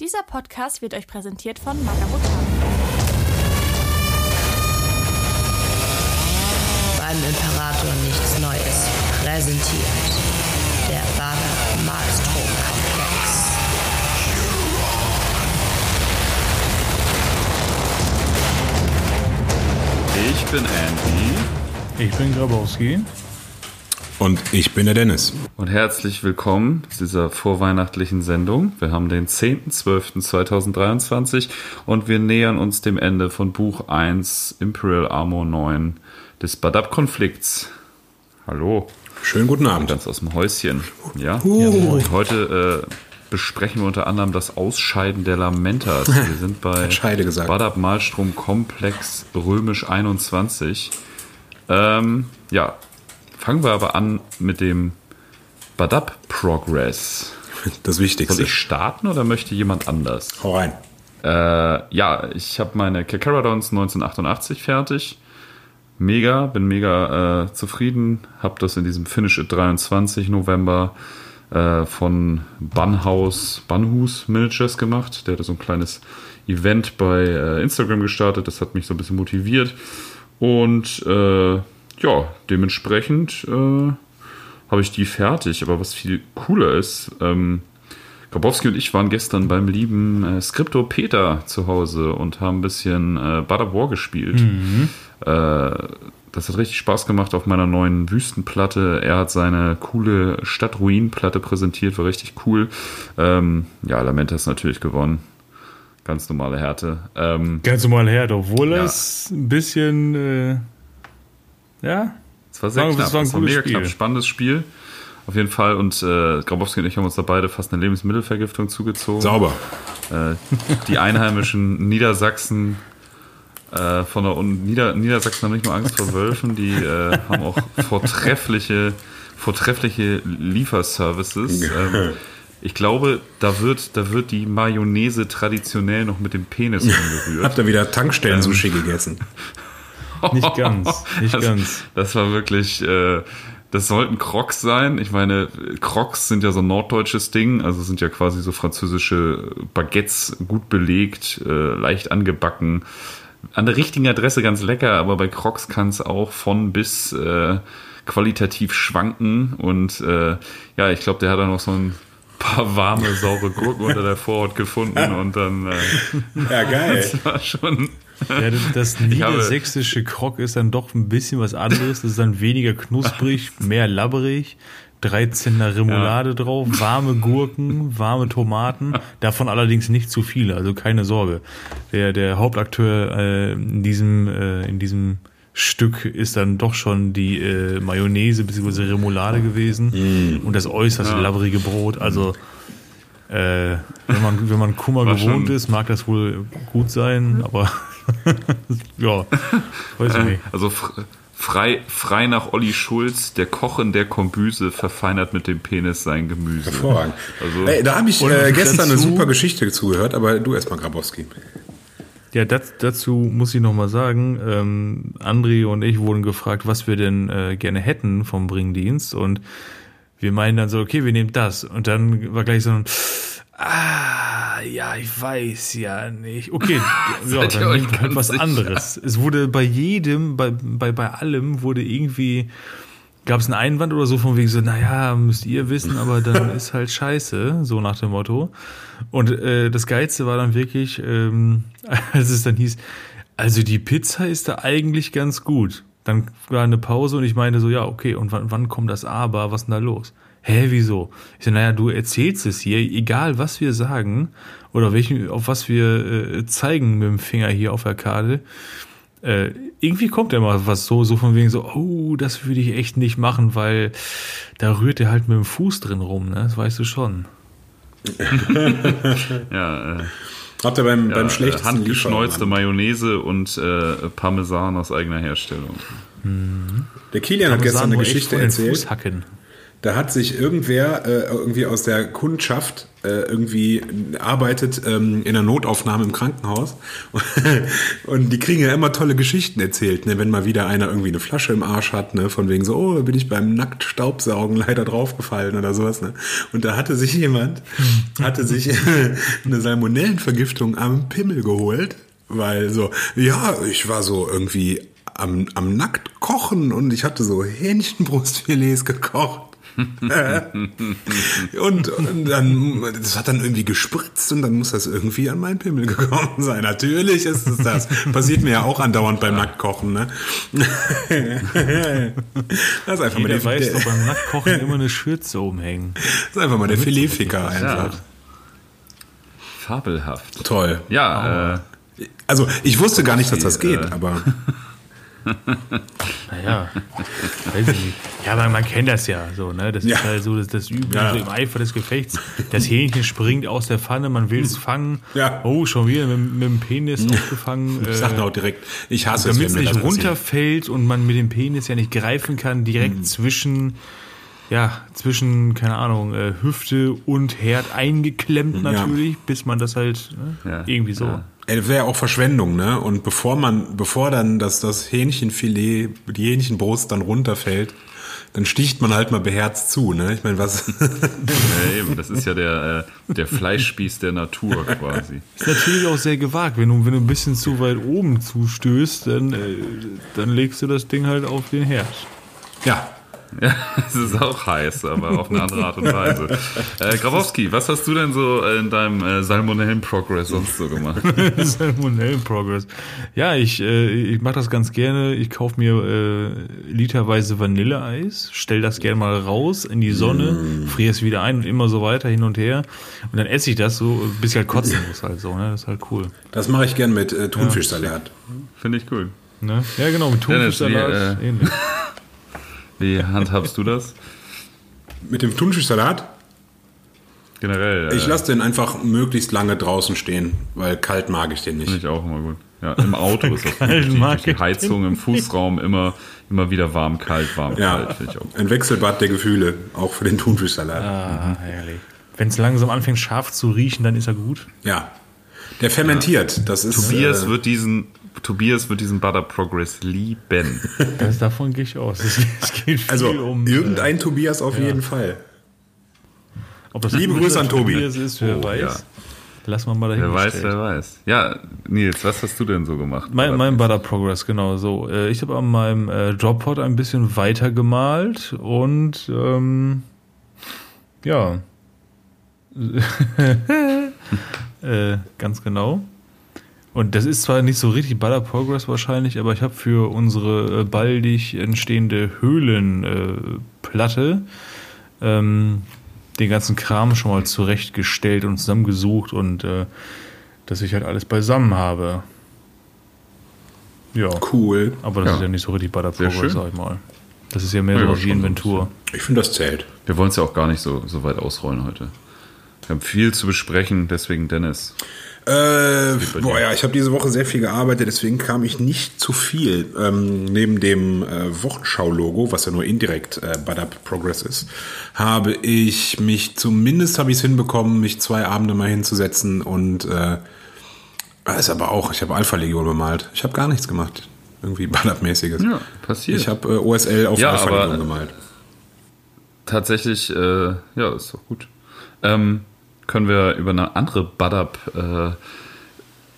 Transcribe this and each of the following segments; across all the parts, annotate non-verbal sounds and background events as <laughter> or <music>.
Dieser Podcast wird euch präsentiert von Magabotan. Beim Imperator nichts Neues. Präsentiert der Bader Maelstrom Komplex. Ich bin Andy Ich bin Grabowski. Und ich bin der Dennis. und herzlich willkommen zu dieser vorweihnachtlichen Sendung. Wir haben den 10.12.2023 und wir nähern uns dem Ende von Buch 1 Imperial Armor 9 des Badab-Konflikts. Hallo, Schönen guten Abend. ganz aus dem Häuschen. Ja, Uh. und heute äh, besprechen wir unter anderem das Ausscheiden der Lamentas. <laughs> Wir sind bei. Badab Malstrom Komplex Römisch 21. Ähm, ja, fangen wir aber an mit dem Badab Progress. Das Soll Wichtigste. ich starten oder möchte jemand anders? Hau rein. Äh, ja, ich habe meine Kakaradons 1988 fertig. Mega, bin mega äh, zufrieden. Habe das in diesem Finish at 23 November äh, von Bunhaus, Bunhus Miniatures gemacht. Der hat so ein kleines Event bei äh, Instagram gestartet. Das hat mich so ein bisschen motiviert. Und äh, ja, dementsprechend äh, habe ich die fertig. Aber was viel cooler ist, ähm, Grabowski und ich waren gestern beim lieben äh, Skriptor Peter zu Hause und haben ein bisschen äh, of War gespielt. Äh, das hat richtig Spaß gemacht auf meiner neuen Wüstenplatte. Er hat seine coole Stadtruinenplatte präsentiert, war richtig cool. Ähm, ja, Lamenta ist natürlich gewonnen. Ganz normale Härte. Ähm, Ganz normal her, obwohl Ja. es ein bisschen, äh, ja, Es war sehr wir, knapp. es war ein es war mega knapp. Spiel. Spannendes Spiel. Auf jeden Fall. Und äh, Grabowski und ich haben uns da beide fast eine Lebensmittelvergiftung zugezogen. Sauber. Äh, die einheimischen <laughs> Niedersachsen äh, von der und Nieder, Niedersachsen haben nicht nur Angst vor Wölfen, die äh, haben auch vortreffliche, vortreffliche Lieferservices. Ähm, ich glaube, da wird, da wird die Mayonnaise traditionell noch mit dem Penis umgerührt. Habt ihr wieder Tankstellen-Sushi gegessen? <laughs> <laughs> nicht ganz, nicht das, ganz. Das war wirklich, äh, das sollten Crocs sein. Ich meine, Crocs sind ja so ein norddeutsches Ding, also sind ja quasi so französische Baguettes, gut belegt, äh, leicht angebacken. An der richtigen Adresse ganz lecker, aber bei Crocs kann es auch von bis äh, qualitativ schwanken. Und äh, ja, ich glaube, der hat da noch so ein paar warme, saure Gurken unter der Vorhaut gefunden <laughs> und dann äh, Ja, geil. <laughs> das war schon. Ja, das- <laughs> niedersächsische Krog ist dann doch ein bisschen was anderes. Das ist dann weniger knusprig, <laughs> mehr labberig. 13er Remoulade drauf, warme Gurken, warme Tomaten, davon allerdings nicht zu viele, also keine Sorge. Der, der Hauptakteur äh, in, diesem, äh, in diesem Stück ist dann doch schon die äh, Mayonnaise bzw. Remoulade gewesen und das äußerst labberige Brot. Also äh, wenn man wenn man Kummer War gewohnt schon- ist, mag das wohl gut sein, aber <laughs> ja, weiß ich nicht. Also fr- frei, frei nach Olli Schulz, der Koch in der Kombüse verfeinert mit dem Penis sein Gemüse. Hervorragend. Also- Ey, da habe ich äh, gestern eine dazu- super Geschichte zugehört, aber du erstmal, Grabowski. Ja, das, dazu muss ich noch mal sagen, ähm, André und ich wurden gefragt, was wir denn äh, gerne hätten vom Bringdienst und wir meinen dann so, okay, wir nehmen das und dann war gleich so ein Ah, ja, ich weiß ja nicht. Okay, <laughs> ja, dann nehmt halt was sicher? anderes. Es wurde bei jedem, bei, bei, bei allem wurde irgendwie, gab es einen Einwand oder so von wegen so, naja, müsst ihr wissen, aber dann <laughs> ist halt scheiße, so nach dem Motto. Und äh, das Geilste war dann wirklich, ähm, <laughs> als es dann hieß, also die Pizza ist da eigentlich ganz gut. Dann war eine Pause und ich meinte so, ja, okay, und wann, wann kommt das Aber? Was ist denn da los? Hä, wieso? Ich so, naja, du erzählst es hier, egal was wir sagen oder welchen, auf was wir äh, zeigen mit dem Finger hier auf der Karte, äh, irgendwie kommt immer was so, so von wegen so, oh, das würde ich echt nicht machen, weil da rührt er halt mit dem Fuß drin rum, ne? Das weißt du schon. <laughs> <laughs> Ja, äh, Habt ihr beim, ja beim äh, schlechtesten handgeschneuzte Lieferanten- Mayonnaise und äh, Parmesan aus eigener Herstellung. Der Kilian hat gestern eine Parmesan Geschichte erzählt. Fuß hacken. Da hat sich irgendwer äh, irgendwie aus der Kundschaft äh, irgendwie arbeitet ähm, in der Notaufnahme im Krankenhaus <laughs> und die kriegen ja immer tolle Geschichten erzählt, ne? wenn mal wieder einer irgendwie eine Flasche im Arsch hat, ne? von wegen so, oh, bin ich beim Nacktstaubsaugen leider draufgefallen oder sowas. Ne? Und da hatte sich jemand, <laughs> hatte sich <laughs> eine Salmonellenvergiftung am Pimmel geholt, weil so, ja, ich war so irgendwie am, am nackt kochen und ich hatte so Hähnchenbrustfilets gekocht. Und, und dann, das hat dann irgendwie gespritzt und dann muss das irgendwie an meinen Pimmel gekommen sein. Natürlich ist es das. Passiert mir ja auch andauernd beim Nacktkochen, ne? <laughs> Das ist einfach Jeder mal der, weiß der, doch beim Nacktkochen immer eine Schürze umhängen. das ist einfach mal der Filetficker einfach. Fabelhaft. Toll. Ja, äh, Also ich wusste gar nicht, dass das geht, äh, aber <laughs> <laughs> Naja, weiß ich nicht. Ja, man, man kennt das ja so, ne? Das Ja. ist halt so das, das Übel Ja. im Eifer des Gefechts. Das Hähnchen springt aus der Pfanne, man will es fangen. Ja. Oh, schon wieder mit, mit dem Penis aufgefangen. ich äh, sag auch direkt, ich hasse es, damit es wenn mir nicht runterfällt und man mit dem Penis ja nicht greifen kann, direkt Mhm. zwischen, ja, zwischen, keine Ahnung, äh, Hüfte und Herd eingeklemmt natürlich, bis man das halt ne, Ja, irgendwie so. ja. Ey, Das wäre ja auch Verschwendung, ne? Und bevor man, bevor dann das, das Hähnchenfilet, die Hähnchenbrust dann runterfällt, dann sticht man halt mal beherzt zu, ne? Ich meine, was? <laughs> ja, eben, das ist ja der, äh, der Fleischspieß der Natur quasi. Ist natürlich auch sehr gewagt. Wenn du, wenn du ein bisschen zu weit oben zustößt, dann, äh, dann legst du das Ding halt auf den Herd. ja. Ja, es ist auch heiß, aber auf eine andere Art und Weise. <laughs> Äh, Grabowski, was hast du denn so in deinem äh, Salmonellen-Progress sonst so gemacht? <laughs> Salmonellen-Progress. Ja, ich, äh, ich mache das ganz gerne. Ich kaufe mir äh, literweise Vanilleeis, stell das gerne mal raus in die Sonne, friere es wieder ein und immer so weiter hin und her. Und dann esse ich das so, bis ich halt kotzen <laughs> muss halt so. Ne? Das ist halt cool. Das mache ich gern mit äh, Thunfischsalat. Finde ich cool. Ne? Ja, genau, mit Thunfischsalat. wie, äh, ähnlich. Wie handhabst du das? Mit dem Thunfischsalat? Generell. Äh, Ich lasse den einfach möglichst lange draußen stehen, weil kalt mag ich den Finde nicht. ich auch immer gut. Ja, im Auto ist das <laughs> Kalt mag Durch die ich Heizung im Fußraum immer, immer wieder warm, kalt, warm, Ja, kalt. Finde ich auch. ein Wechselbad der Gefühle, auch für den Thunfischsalat. Ah, herrlich. Wenn es langsam anfängt scharf zu riechen, dann ist er gut. Ja. Der fermentiert, das ist. Tobias äh, wird diesen Tobias wird diesen Butter Progress lieben. <laughs> Das, davon gehe ich aus. Es, es geht viel also um. irgendein Tobias auf jeden Fall. ob das liebe Grüße an Tobi. Tobias ist, wer Oh, weiß. ja. Lass mal mal Wer weiß, wer weiß. Ja, Nils, was hast du denn so gemacht? Mein, mein Butter Progress, genau so. Äh, Ich habe an meinem äh, Droppot ein bisschen weiter gemalt und ähm, ja. <laughs> äh, ganz genau. Und das ist zwar nicht so richtig Butter Progress wahrscheinlich, aber ich habe für unsere äh, baldig entstehende Höhlenplatte äh, ähm, den ganzen Kram schon mal zurechtgestellt und zusammengesucht und äh, dass ich halt alles beisammen habe. Ja, Cool. aber das Ja. ist ja nicht so richtig Sehr Progress, sag ich mal. Das ist ja mehr Ja, so wie Inventur. Ich finde, das zählt. Wir wollen es ja auch gar nicht so, so weit ausrollen heute. Wir haben viel zu besprechen, deswegen Dennis. Äh, boah, ja, ich habe diese Woche sehr viel gearbeitet, deswegen kam ich nicht zu viel. Ähm, neben dem äh, Wochenschau-Logo, was ja nur indirekt äh, Up Progress ist, habe ich mich, zumindest habe ich es hinbekommen, mich zwei Abende mal hinzusetzen und äh, ist aber auch, ich habe Alpha-Legion bemalt. Ich habe gar nichts gemacht. Irgendwie Bud Up-mäßiges. Ja, passiert. Ich habe äh, OSL auf Ja, Alpha-Legion gemalt. Tatsächlich, äh, ja, ist doch gut. Ähm, können wir über eine andere Badab äh,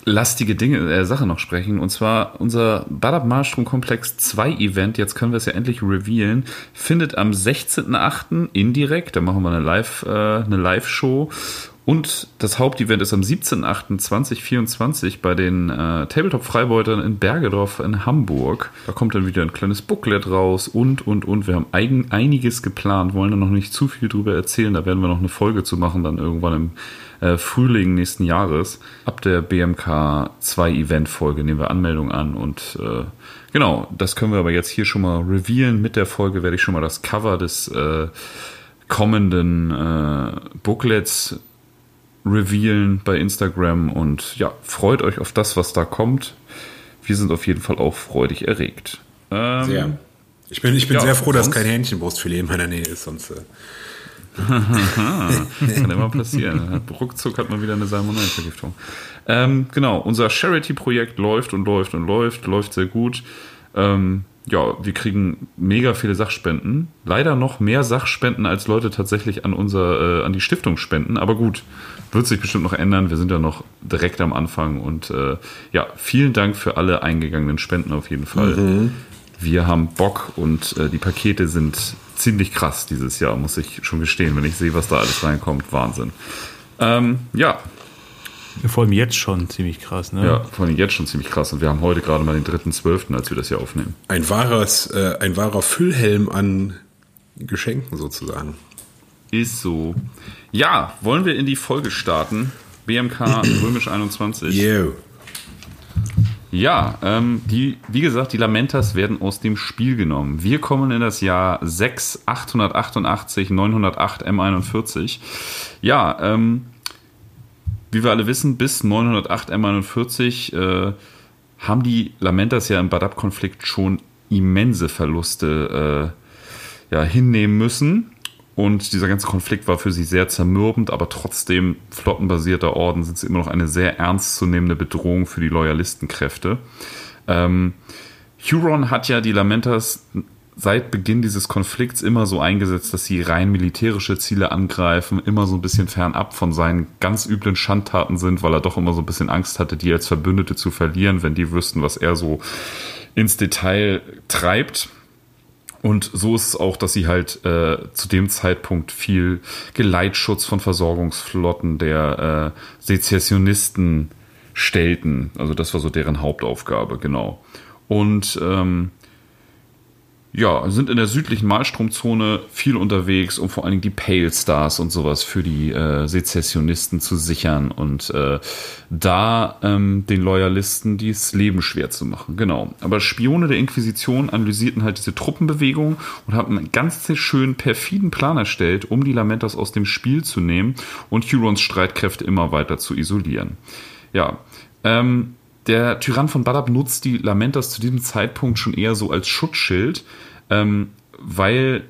lastige Dinge, äh, Sache noch sprechen. Und zwar unser Badab Malstrom Komplex 2 Event, jetzt können wir es ja endlich revealen, findet am 16.8. indirekt, da machen wir eine Live, äh, eine Live-Show. Und das Hauptevent ist am 17.08.2024 bei den äh, Tabletop-Freibeutern in Bergedorf in Hamburg. Da kommt dann wieder ein kleines Booklet raus und, und, und. Wir haben eigen, einiges geplant, wollen da noch nicht zu viel drüber erzählen. Da werden wir noch eine Folge zu machen, dann irgendwann im äh, Frühling nächsten Jahres. Ab der BMK 2 Event-Folge nehmen wir Anmeldung an und äh, genau, das können wir aber jetzt hier schon mal revealen. Mit der Folge werde ich schon mal das Cover des äh, kommenden äh, Booklets revealen bei Instagram und ja, freut euch auf das, was da kommt. Wir sind auf jeden Fall auch freudig erregt. Ähm, Sehr. Ich bin, ich bin Ja, sehr froh, dass kein Hähnchenbrustfilet in meiner Nähe ist, sonst. Äh, Kann immer passieren. Ruckzuck hat man wieder eine Salmonellenvergiftung. Ähm, genau, unser Charity-Projekt läuft und läuft und läuft, läuft sehr gut. Ähm, ja, wir kriegen mega viele Sachspenden. Leider noch mehr Sachspenden, als Leute tatsächlich an unser, äh, an die Stiftung spenden. Aber gut, wird sich bestimmt noch ändern. Wir sind ja noch direkt am Anfang. Und äh, ja, vielen Dank für alle eingegangenen Spenden auf jeden Fall. Wir haben Bock und äh, die Pakete sind ziemlich krass dieses Jahr, muss ich schon gestehen. Wenn ich sehe, was da alles reinkommt, Wahnsinn. Ähm, ja, Vor allem jetzt schon ziemlich krass, ne? ja, vor allem jetzt schon ziemlich krass. Und wir haben heute gerade mal den 3.12., als wir das hier aufnehmen. ein, wahres, äh, ein wahrer Füllhelm an Geschenken sozusagen. Ist so. Ja, wollen wir in die Folge starten? BMK <clears throat> Römisch 21. Yo. Ja, ähm, die, wie gesagt, die Lamentas werden aus dem Spiel genommen. Wir kommen in das Jahr 6, 888, 908 M41. Ja, ähm, wie wir alle wissen, bis 908 M41 äh, haben die Lamentas ja im Badab-Konflikt schon immense Verluste äh, ja, hinnehmen müssen. Und dieser ganze Konflikt war für sie sehr zermürbend, aber trotzdem flottenbasierter Orden sind sie immer noch eine sehr ernstzunehmende Bedrohung für die Loyalistenkräfte. Ähm, Huron hat ja die Lamentas seit Beginn dieses Konflikts immer so eingesetzt, dass sie rein militärische Ziele angreifen, immer so ein bisschen fernab von seinen ganz üblen Schandtaten sind, weil er doch immer so ein bisschen Angst hatte, die als Verbündete zu verlieren, wenn die wüssten, was er so ins Detail treibt. Und so ist es auch, dass sie halt äh, zu dem Zeitpunkt viel Geleitschutz von Versorgungsflotten der äh, Sezessionisten stellten. Also das war so deren Hauptaufgabe, genau. Und ähm, ja, sind in der südlichen Malstromzone viel unterwegs, um vor allen Dingen die Pale Stars und sowas für die äh, Sezessionisten zu sichern und äh, da ähm, den Loyalisten das Leben schwer zu machen. Genau. Aber Spione der Inquisition analysierten halt diese Truppenbewegung und haben einen ganz schön perfiden Plan erstellt, um die Lamentas aus dem Spiel zu nehmen und Hurons Streitkräfte immer weiter zu isolieren. Ja, ähm, der Tyrann von Badab nutzt die Lamentas zu diesem Zeitpunkt schon eher so als Schutzschild, ähm, weil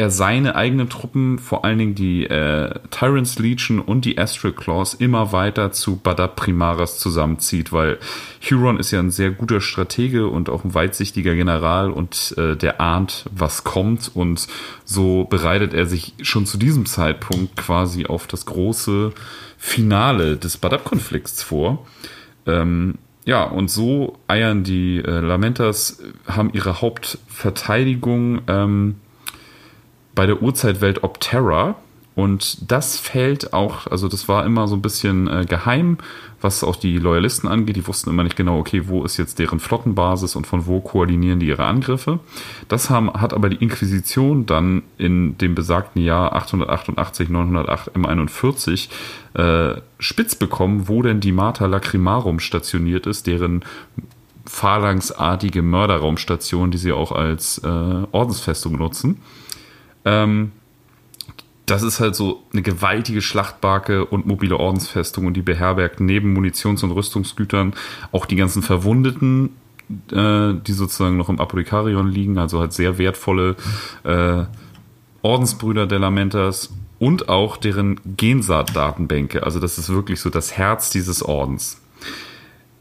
er seine eigenen Truppen, vor allen Dingen die äh, Tyrants Legion und die Astral Claws, immer weiter zu Badab Primaris zusammenzieht, weil Huron ist ja ein sehr guter Stratege und auch ein weitsichtiger General und äh, der ahnt, was kommt und so bereitet er sich schon zu diesem Zeitpunkt quasi auf das große Finale des Badab-Konflikts vor. Ähm, ja, und so eiern die äh, Lamentas, äh, haben ihre Hauptverteidigung ähm, bei der Urzeitwelt Opterra. Und das fällt auch, also das war immer so ein bisschen äh, geheim, was auch die Loyalisten angeht. Die wussten immer nicht genau, okay, wo ist jetzt deren Flottenbasis und von wo koordinieren die ihre Angriffe. Das haben, hat aber die Inquisition dann in dem besagten Jahr 888, 908 M41 äh, spitz bekommen, wo denn die Mater Lacrimarum stationiert ist, deren phalanxartige Mörderraumstation, die sie auch als äh, Ordensfestung nutzen. Ähm, das ist halt so eine gewaltige Schlachtbarke und mobile Ordensfestung und die beherbergt neben Munitions- und Rüstungsgütern auch die ganzen Verwundeten, äh, die sozusagen noch im Apothekarion liegen, also halt sehr wertvolle äh, Ordensbrüder der Lamentas und auch deren Gensaat-Datenbänke. Also das ist wirklich so das Herz dieses Ordens.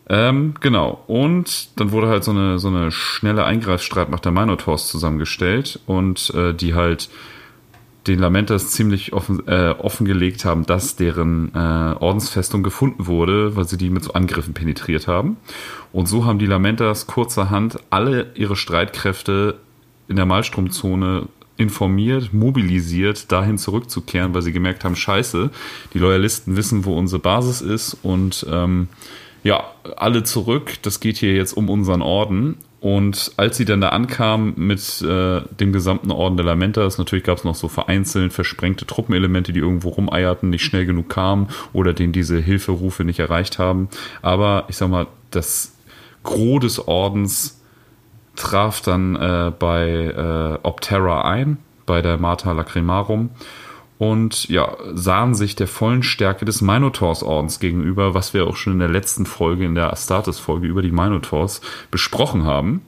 Ähm, genau. Und dann wurde halt so eine, so eine schnelle Eingreifstreitmacht der Minotaurs zusammengestellt und äh, die halt den Lamentas ziemlich offen, äh, offengelegt haben, dass deren äh, Ordensfestung gefunden wurde, weil sie die mit so Angriffen penetriert haben. Und so haben die Lamentas kurzerhand alle ihre Streitkräfte in der Malstromzone informiert, mobilisiert, dahin zurückzukehren, weil sie gemerkt haben, scheiße, die Loyalisten wissen, wo unsere Basis ist und ähm, ja, alle zurück, das geht hier jetzt um unseren Orden. Und als sie dann da ankamen mit äh, dem gesamten Orden der Lamentas, natürlich gab es noch so vereinzelt versprengte Truppenelemente, die irgendwo rumeierten, nicht schnell genug kamen oder denen diese Hilferufe nicht erreicht haben. Aber ich sag mal, das Gros des Ordens traf dann äh, bei äh, Optera ein, bei der Marta Lacrimarum und ja, sahen sich der vollen Stärke des Minotaurs-Ordens gegenüber, was wir auch schon in der letzten Folge, in der Astartes-Folge über die Minotaurs besprochen haben.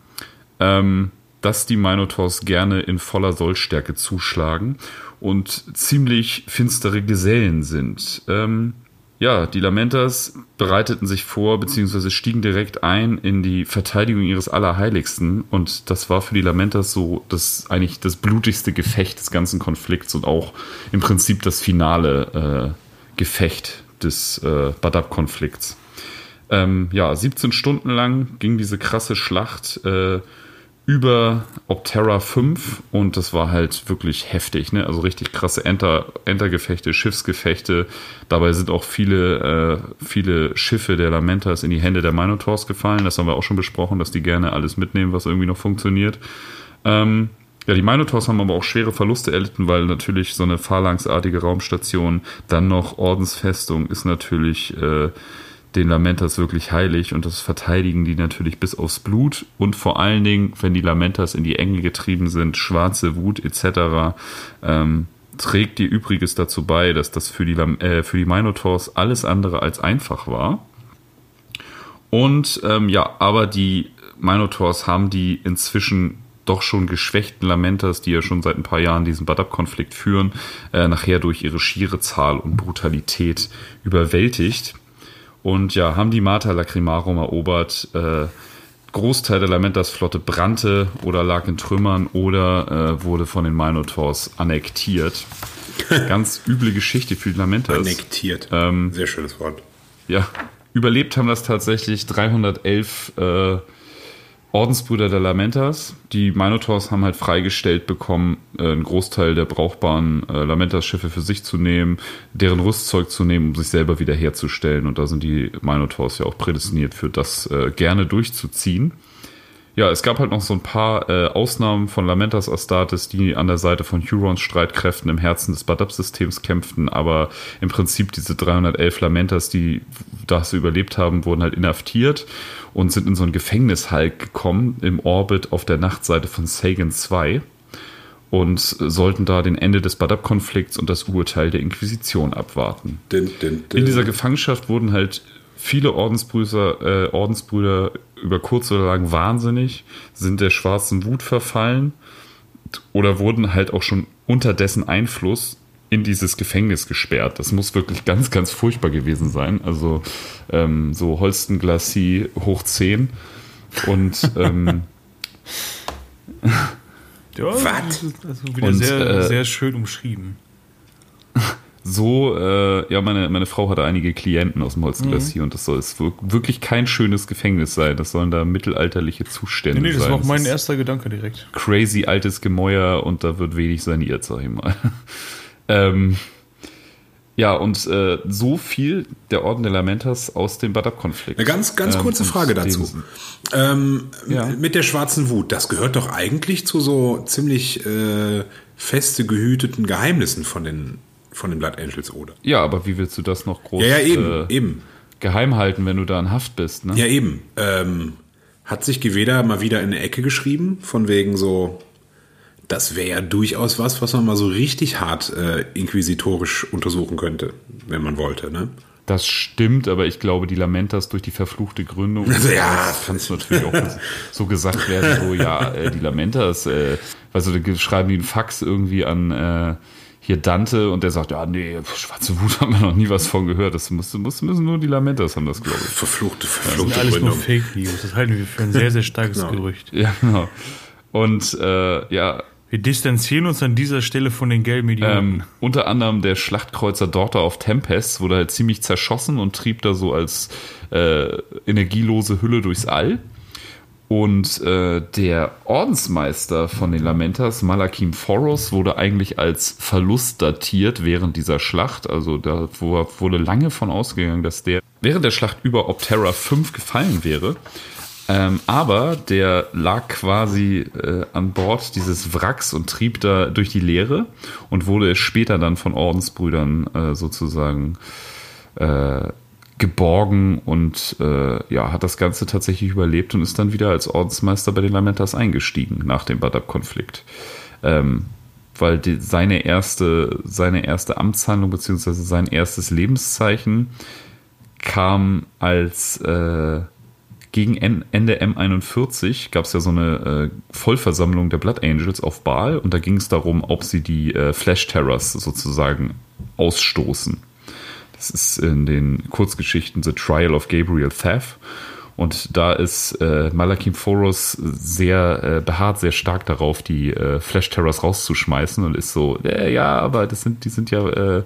Ähm, dass die Minotaurs gerne in voller Sollstärke zuschlagen und ziemlich finstere Gesellen sind. Ähm, ja, die Lamentas bereiteten sich vor, beziehungsweise stiegen direkt ein in die Verteidigung ihres Allerheiligsten. Und das war für die Lamentas so das eigentlich das blutigste Gefecht des ganzen Konflikts und auch im Prinzip das finale äh, Gefecht des äh, Badab-Konflikts. Ähm, ja, 17 Stunden lang ging diese krasse Schlacht. Äh, über Optera 5 und das war halt wirklich heftig, ne? Also richtig krasse Enter, Entergefechte, Schiffsgefechte. Dabei sind auch viele, äh, viele Schiffe der Lamentas in die Hände der Minotaurs gefallen. Das haben wir auch schon besprochen, dass die gerne alles mitnehmen, was irgendwie noch funktioniert. Ähm, ja, die Minotaurs haben aber auch schwere Verluste erlitten, weil natürlich so eine phalanxartige Raumstation, dann noch Ordensfestung ist natürlich äh, den Lamentas wirklich heilig und das verteidigen die natürlich bis aufs Blut und vor allen Dingen, wenn die Lamentas in die Enge getrieben sind, schwarze Wut etc., ähm, trägt die Übriges dazu bei, dass das für die, äh, für die Minotaurs alles andere als einfach war. Und ähm, ja, aber die Minotaurs haben die inzwischen doch schon geschwächten Lamentas, die ja schon seit ein paar Jahren diesen Badab-Konflikt führen, äh, nachher durch ihre schiere Zahl und Brutalität überwältigt. Und ja, haben die Mater Lacrimarum erobert. Äh, Großteil der Lamentas-Flotte brannte oder lag in Trümmern oder äh, wurde von den Minotaurs annektiert. <laughs> Ganz üble Geschichte für die Lamentas. Annektiert. Ähm, Sehr schönes Wort. Ja, überlebt haben das tatsächlich 311 äh, Ordensbrüder der Lamentas. Die Minotaurs haben halt freigestellt bekommen, äh, einen Großteil der brauchbaren äh, Lamentas-Schiffe für sich zu nehmen, deren Rüstzeug zu nehmen, um sich selber wiederherzustellen. Und da sind die Minotaurs ja auch prädestiniert für das äh, gerne durchzuziehen. Ja, es gab halt noch so ein paar äh, Ausnahmen von Lamentas Astartes, die an der Seite von Hurons Streitkräften im Herzen des Badab-Systems kämpften, aber im Prinzip diese 311 Lamentas, die das überlebt haben, wurden halt inhaftiert und sind in so ein Gefängnishalt gekommen im Orbit auf der Nachtseite von Sagan 2 und sollten da den Ende des Badab-Konflikts und das Urteil der Inquisition abwarten. Din, din, din. In dieser Gefangenschaft wurden halt viele Ordensbrüder, äh, Ordensbrüder über kurz oder lang wahnsinnig, sind der schwarzen Wut verfallen oder wurden halt auch schon unter dessen Einfluss in dieses Gefängnis gesperrt. Das muss wirklich ganz, ganz furchtbar gewesen sein. Also ähm, so Holsten Glacis hoch 10 und <laughs> ähm, Ja, Was? also wieder Und, sehr, äh, sehr schön umschrieben. <laughs> so, äh, ja, meine, meine Frau hatte einige Klienten aus dem Holzenglacier und das soll es wir- wirklich kein schönes Gefängnis sein. Das sollen da mittelalterliche Zustände Nee, nee, das sein. war auch mein erster Gedanke direkt. crazy altes Gemäuer und da wird wenig saniert, sag ich mal. <laughs> ähm, ja, und äh, so viel der Orden der Lamentas aus dem Badab-Konflikt. Eine ganz, ganz Ähm, kurze und Frage dem- dazu. Ähm, Ja. Mit der schwarzen Wut, das gehört doch eigentlich zu so ziemlich äh, feste gehüteten Geheimnissen von den, von den Blood Angels, oder? Ja, aber wie willst du das noch groß Ja, ja, eben, äh, eben. geheim halten, wenn du da in Haft bist? Ne? Ja, eben. Ähm, hat sich Geweda mal wieder in eine Ecke geschrieben, von wegen so, das wäre ja durchaus was, was man mal so richtig hart äh, inquisitorisch untersuchen könnte, wenn man wollte, ne? Das stimmt, aber ich glaube, die Lamentas durch die verfluchte Gründung, Also, <laughs> ja. das kann es natürlich auch so gesagt werden, so, ja, äh, die Lamentas, äh, du, da schreiben die einen Fax irgendwie an äh, hier Dante und der sagt, ja, nee, schwarze Wut <laughs> haben wir noch nie was von gehört, das muss, muss, müssen nur die Lamentas haben das, glaube ich. Verfluchte, Das verfluchte sind alles nur. Fake News. Das halten wir für ein sehr, sehr starkes Genau. Gerücht. Ja, genau. Und äh, ja, Wir distanzieren uns an dieser Stelle von den gelben Idioten. Ähm, unter anderem der Schlachtkreuzer Daughter of Tempest wurde halt ziemlich zerschossen und trieb da so als äh, energielose Hülle durchs All. Und äh, der Ordensmeister von den Lamentas, Malakim Foros, wurde eigentlich als Verlust datiert während dieser Schlacht. Also da wurde lange von ausgegangen, dass der während der Schlacht über Optera 5 gefallen wäre. Ähm, aber der lag quasi äh, an Bord dieses Wracks und trieb da durch die Leere und wurde später dann von Ordensbrüdern äh, sozusagen äh, geborgen und äh, ja, hat das Ganze tatsächlich überlebt und ist dann wieder als Ordensmeister bei den Lamentas eingestiegen nach dem Badab-Konflikt. Ähm, weil die, seine erste, seine erste Amtshandlung beziehungsweise sein erstes Lebenszeichen kam als äh, gegen Ende M41 gab es ja so eine äh, Vollversammlung der Blood Angels auf Baal und da ging es darum, ob sie die äh, Flash Terrors sozusagen ausstoßen. Das ist in den Kurzgeschichten The Trial of Gabriel Theft. Und da ist äh, Malakim Foros sehr äh, beharrt, sehr stark darauf, die äh, Flash Terrors rauszuschmeißen und ist so, äh, ja, aber das sind, die sind ja, äh,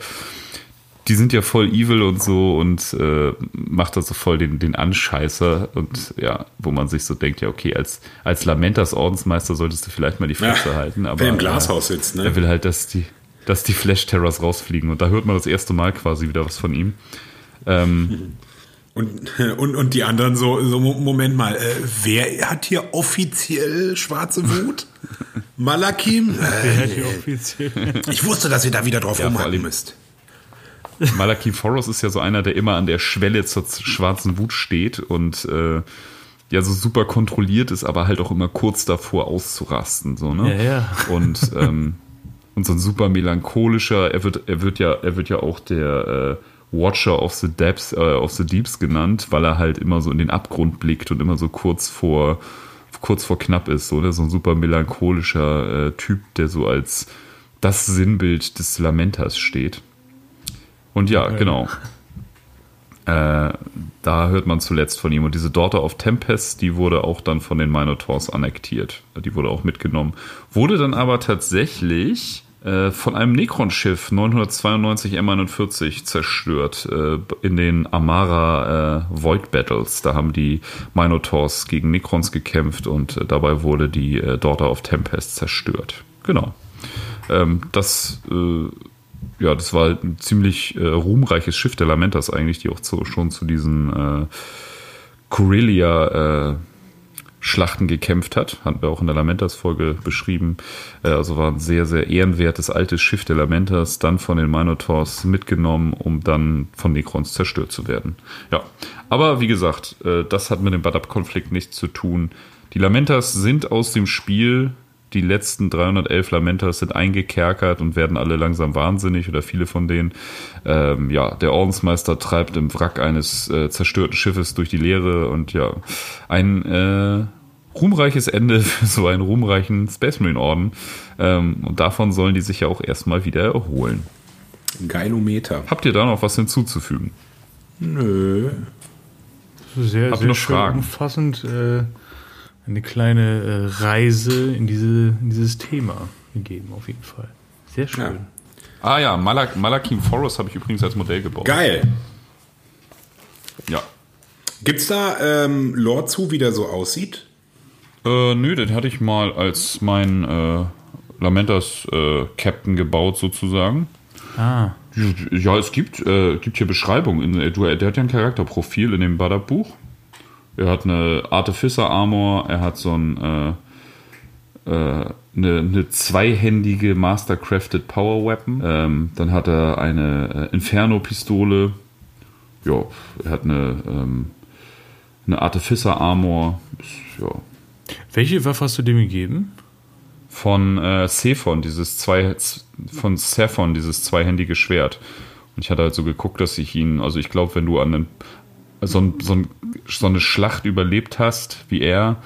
die sind ja voll evil und so und äh, macht da so voll den, den Anscheißer und ja, wo man sich so denkt, ja, okay, als, als Lamentas Ordensmeister solltest du vielleicht mal die Fresse Ja, halten, aber wer im Glashaus sitzt, ne? er will halt, dass die, dass die Flash Terrors rausfliegen und da hört man das erste Mal quasi wieder was von ihm. Ähm, <laughs> Und, und, und die anderen so, so Moment mal, äh, wer hat hier offiziell schwarze Wut? <laughs> Malakim? Äh, <laughs> ich wusste, dass ihr da wieder drauf Ja, rumhacken müsst. Malachi Foros ist ja so einer, der immer an der Schwelle zur schwarzen Wut steht und äh, ja so super kontrolliert ist, aber halt auch immer kurz davor auszurasten. So, ne? Ja, ja. Und, ähm, und so ein super melancholischer, er wird, er wird ja, er wird ja auch der äh, Watcher of the Depths, äh, of the Deeps genannt, weil er halt immer so in den Abgrund blickt und immer so kurz vor kurz vor knapp ist, so, ne? so ein super melancholischer äh, Typ, der so als das Sinnbild des Lamentas steht. Und ja, genau. <laughs> Äh, da hört man zuletzt von ihm. Und diese Daughter of Tempest, die wurde auch dann von den Minotaurs annektiert. Die wurde auch mitgenommen. Wurde dann aber tatsächlich äh, von einem Necron-Schiff 992 M41 zerstört äh, in den Amara äh, Void Battles. Da haben die Minotaurs gegen Necrons gekämpft und äh, dabei wurde die Daughter of Tempest zerstört. Genau. Ähm, das ja, das war ein ziemlich äh, ruhmreiches Schiff der Lamentas eigentlich, die auch zu, schon zu diesen äh, Corellia-Schlachten gekämpft hat. Hatten wir auch in der Lamentas-Folge beschrieben. Äh, also war ein sehr, sehr ehrenwertes altes Schiff der Lamentas, dann von den Minotaurs mitgenommen, um dann von Necrons zerstört zu werden. Ja, aber wie gesagt, äh, das hat mit dem Badab-Konflikt nichts zu tun. Die Lamentas sind aus dem Spiel die letzten 311 Lamentas sind eingekerkert und werden alle langsam wahnsinnig oder viele von denen. Ähm, ja, der Ordensmeister treibt im Wrack eines äh, zerstörten Schiffes durch die Leere und ja, ein äh, ruhmreiches Ende <laughs> für so einen ruhmreichen Space Marine Orden. Ähm, und davon sollen die sich ja auch erstmal wieder erholen. Geilometer. Habt ihr da noch was hinzuzufügen? Nö. Sehr, Habt sehr noch schön Fragen? umfassend äh, eine kleine äh, Reise in, diese, in dieses Thema gegeben, auf jeden Fall. Sehr schön. Ja. Ah ja, Malak Malakim Forest habe ich übrigens als Modell gebaut. Geil. Ja. Gibt's da ähm, Lore zu, wie der so aussieht? Äh, nö, den hatte ich mal als mein äh, Lamentas äh, Captain gebaut sozusagen. Ah, Ja, es gibt, äh, gibt hier Beschreibungen. In, du, der hat ja ein Charakterprofil in dem Badab-Buch. Er hat eine Artificer Armor, er hat so ein äh, äh, eine, eine zweihändige Mastercrafted Power Weapon. Ähm, dann hat er eine äh, Inferno-Pistole. Ja, er hat eine, ähm, eine Artificer Armor. Ja, welche Waffe hast du dem gegeben? von äh, Sephon, dieses zwei von Sephon, dieses zweihändige Schwert. Und ich hatte halt so geguckt, dass ich ihn, also ich glaube, wenn du an einen, so, ein, so, ein, so eine Schlacht überlebt hast, wie er,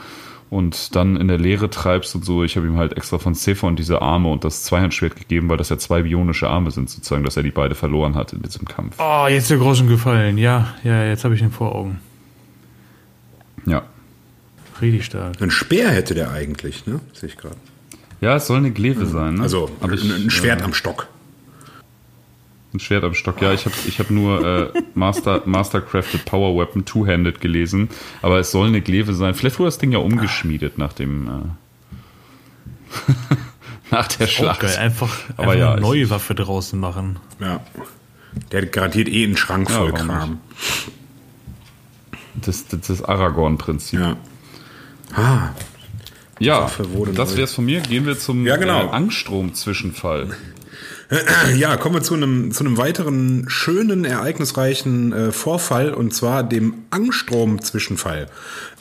und dann in der Leere treibst und so, ich habe ihm halt extra von Sephon diese Arme und das Zweihandschwert gegeben, weil das ja zwei bionische Arme sind, sozusagen, dass er die beide verloren hat in diesem Kampf. Oh, jetzt ist der Groschen gefallen. Ja, ja, jetzt habe ich ihn vor Augen. Ja. Richtig stark. Ein Speer hätte der eigentlich, ne? Sehe ich gerade. Ja, es soll eine Gleve sein, ne? Also Aber ich, ein, ein Schwert äh, am Stock. Ein Schwert am Stock. Ja, ich habe ich hab nur äh, Master, Mastercrafted Power Weapon Two-Handed gelesen. Aber es soll eine Gleve sein. Vielleicht wurde das Ding ja umgeschmiedet nach dem. Äh, <laughs> nach der Schlacht. geil. Einfach, Aber einfach ja, eine ich- neue Waffe draußen machen. Ja. Der hat garantiert eh einen Schrank Ja, voll warum Kram. Das, das, das Aragorn-Prinzip. Ja. Ah, Ja, das neu. wär's von mir. Gehen wir zum Ja, genau. äh, Angststrom-Zwischenfall. <clears throat> Ja, kommen wir zu einem, zu einem weiteren schönen, ereignisreichen äh, Vorfall und zwar dem Angstrom-Zwischenfall.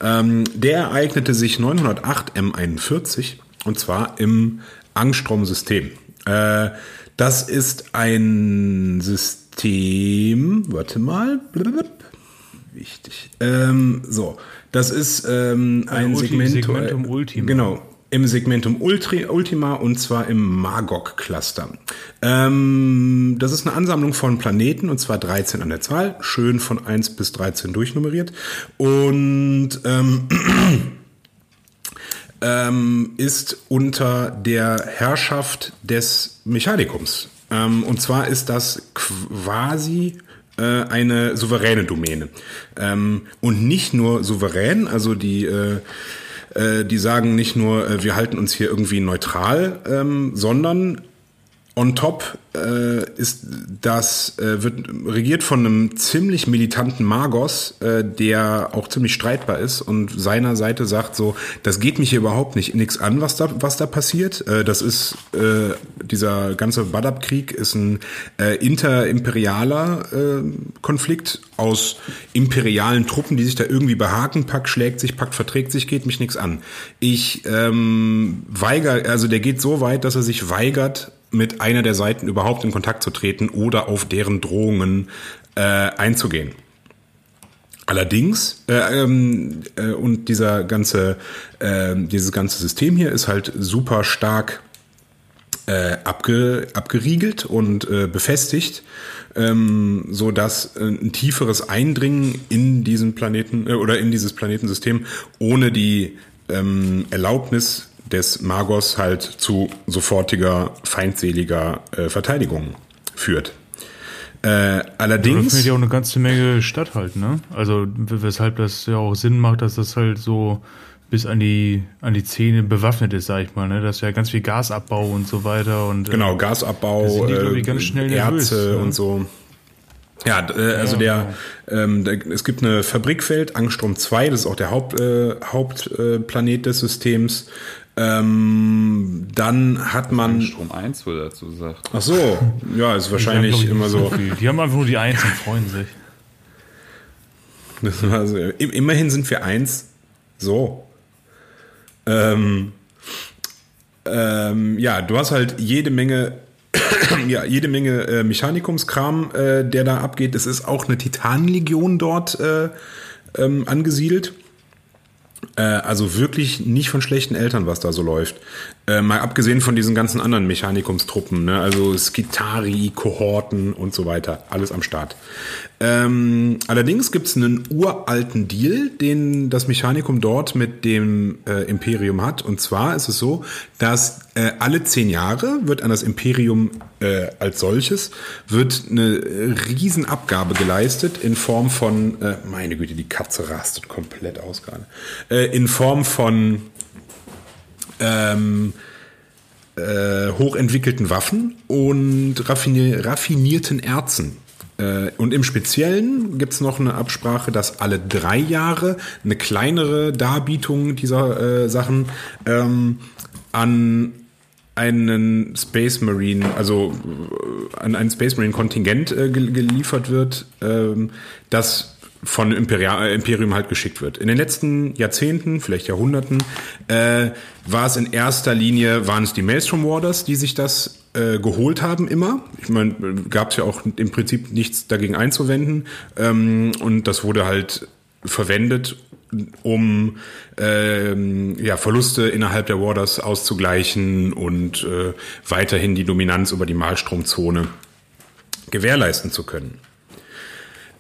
Ähm, der ereignete sich 908 M41 und zwar im Angstrom-System. Äh, das ist ein System, warte mal, wichtig. Ähm, so, das ist ähm, ein Ulti- Segment, Segmentum Ultima. Genau, im Segmentum Ultima und zwar im Magog-Cluster. Ähm, das ist eine Ansammlung von Planeten und zwar 13 an der Zahl, schön von 1 bis 13 durchnummeriert und ähm, <clears throat> ähm, ist unter der Herrschaft des Mechanikums. Ähm, und zwar ist das quasi äh, eine souveräne Domäne. Ähm, und nicht nur souverän, also die, äh, die sagen nicht nur, äh, wir halten uns hier irgendwie neutral, ähm, sondern On top äh, ist das äh, wird regiert von einem ziemlich militanten Magos, äh, der auch ziemlich streitbar ist und seiner Seite sagt so, das geht mich hier überhaupt nicht nichts an, was da was da passiert. Äh, das ist äh, dieser ganze Badab-Krieg ist ein äh, interimperialer Konflikt aus imperialen Truppen, die sich da irgendwie behaken, packt, schlägt sich, packt, verträgt sich, geht mich nichts an. Ich ähm, weigere, also der geht so weit, dass er sich weigert, mit einer der Seiten überhaupt in Kontakt zu treten oder auf deren Drohungen äh, einzugehen. Allerdings äh, ähm, äh, und dieser ganze äh, dieses ganze System hier ist halt super stark äh, abge, abgeriegelt und äh, befestigt, ähm, so dass äh, ein tieferes Eindringen in diesen Planeten äh, oder in dieses Planetensystem ohne die ähm, Erlaubnis des Magos halt zu sofortiger feindseliger äh, Verteidigung führt. Äh, Das allerdings findet ja auch eine ganze Menge statt halt, ne? Also weshalb das ja auch Sinn macht, dass das halt so bis an die an die Zähne bewaffnet ist, sag ich mal, ne? Das ist ja ganz viel Gasabbau und so weiter und äh, Genau, Gasabbau, sind die, glaub ich, äh, ganz schnell nervös, Erze ne? und so. Ja, äh, also der, ähm, der, es gibt eine Fabrikfeld, Angstrom 2, das ist auch der Haupt, äh, Hauptplanet äh, des Systems. Ähm, dann hat man, Strom 1 wurde dazu gesagt. ach so, ja, ist die haben, wahrscheinlich ich, immer so. viel. Die haben einfach nur die Eins und freuen sich. Das war so. im- Immerhin sind wir eins. So. Ähm, ähm, ja, du hast halt jede Menge, <coughs> ja, jede Menge äh, Mechanikumskram, äh, der da abgeht. Es ist auch eine Titanlegion dort äh, ähm, angesiedelt. Äh, also wirklich nicht von schlechten Eltern, was da so läuft. Äh, mal abgesehen von diesen ganzen anderen Mechanikumstruppen, ne? also Skitari, Kohorten und so weiter. Alles am Start. Ähm, allerdings gibt es einen uralten Deal, den das Mechanikum dort mit dem äh, Imperium hat. Und zwar ist es so, dass äh, alle zehn Jahre wird an das Imperium äh, als solches wird eine Riesenabgabe geleistet in Form von, äh, meine Güte, die Katze rastet komplett aus gerade, äh, in Form von ähm, äh, hochentwickelten Waffen und raffini raffinierten Erzen. Äh, und im Speziellen gibt es noch eine Absprache, dass alle drei Jahre eine kleinere Darbietung dieser äh, Sachen ähm, an einen Space Marine, also äh, an ein Space Marine Kontingent äh, gel- geliefert wird, ähm, das von Imperia äh, Imperium halt geschickt wird. In den letzten Jahrzehnten, vielleicht Jahrhunderten, äh, war es in erster Linie, waren es die Maelstrom Warders, die sich das äh, geholt haben immer. Ich meine, gab es ja auch im Prinzip nichts dagegen einzuwenden. Ähm, und das wurde halt verwendet, um ähm, ja, Verluste innerhalb der Warders auszugleichen und äh, weiterhin die Dominanz über die Malstromzone gewährleisten zu können.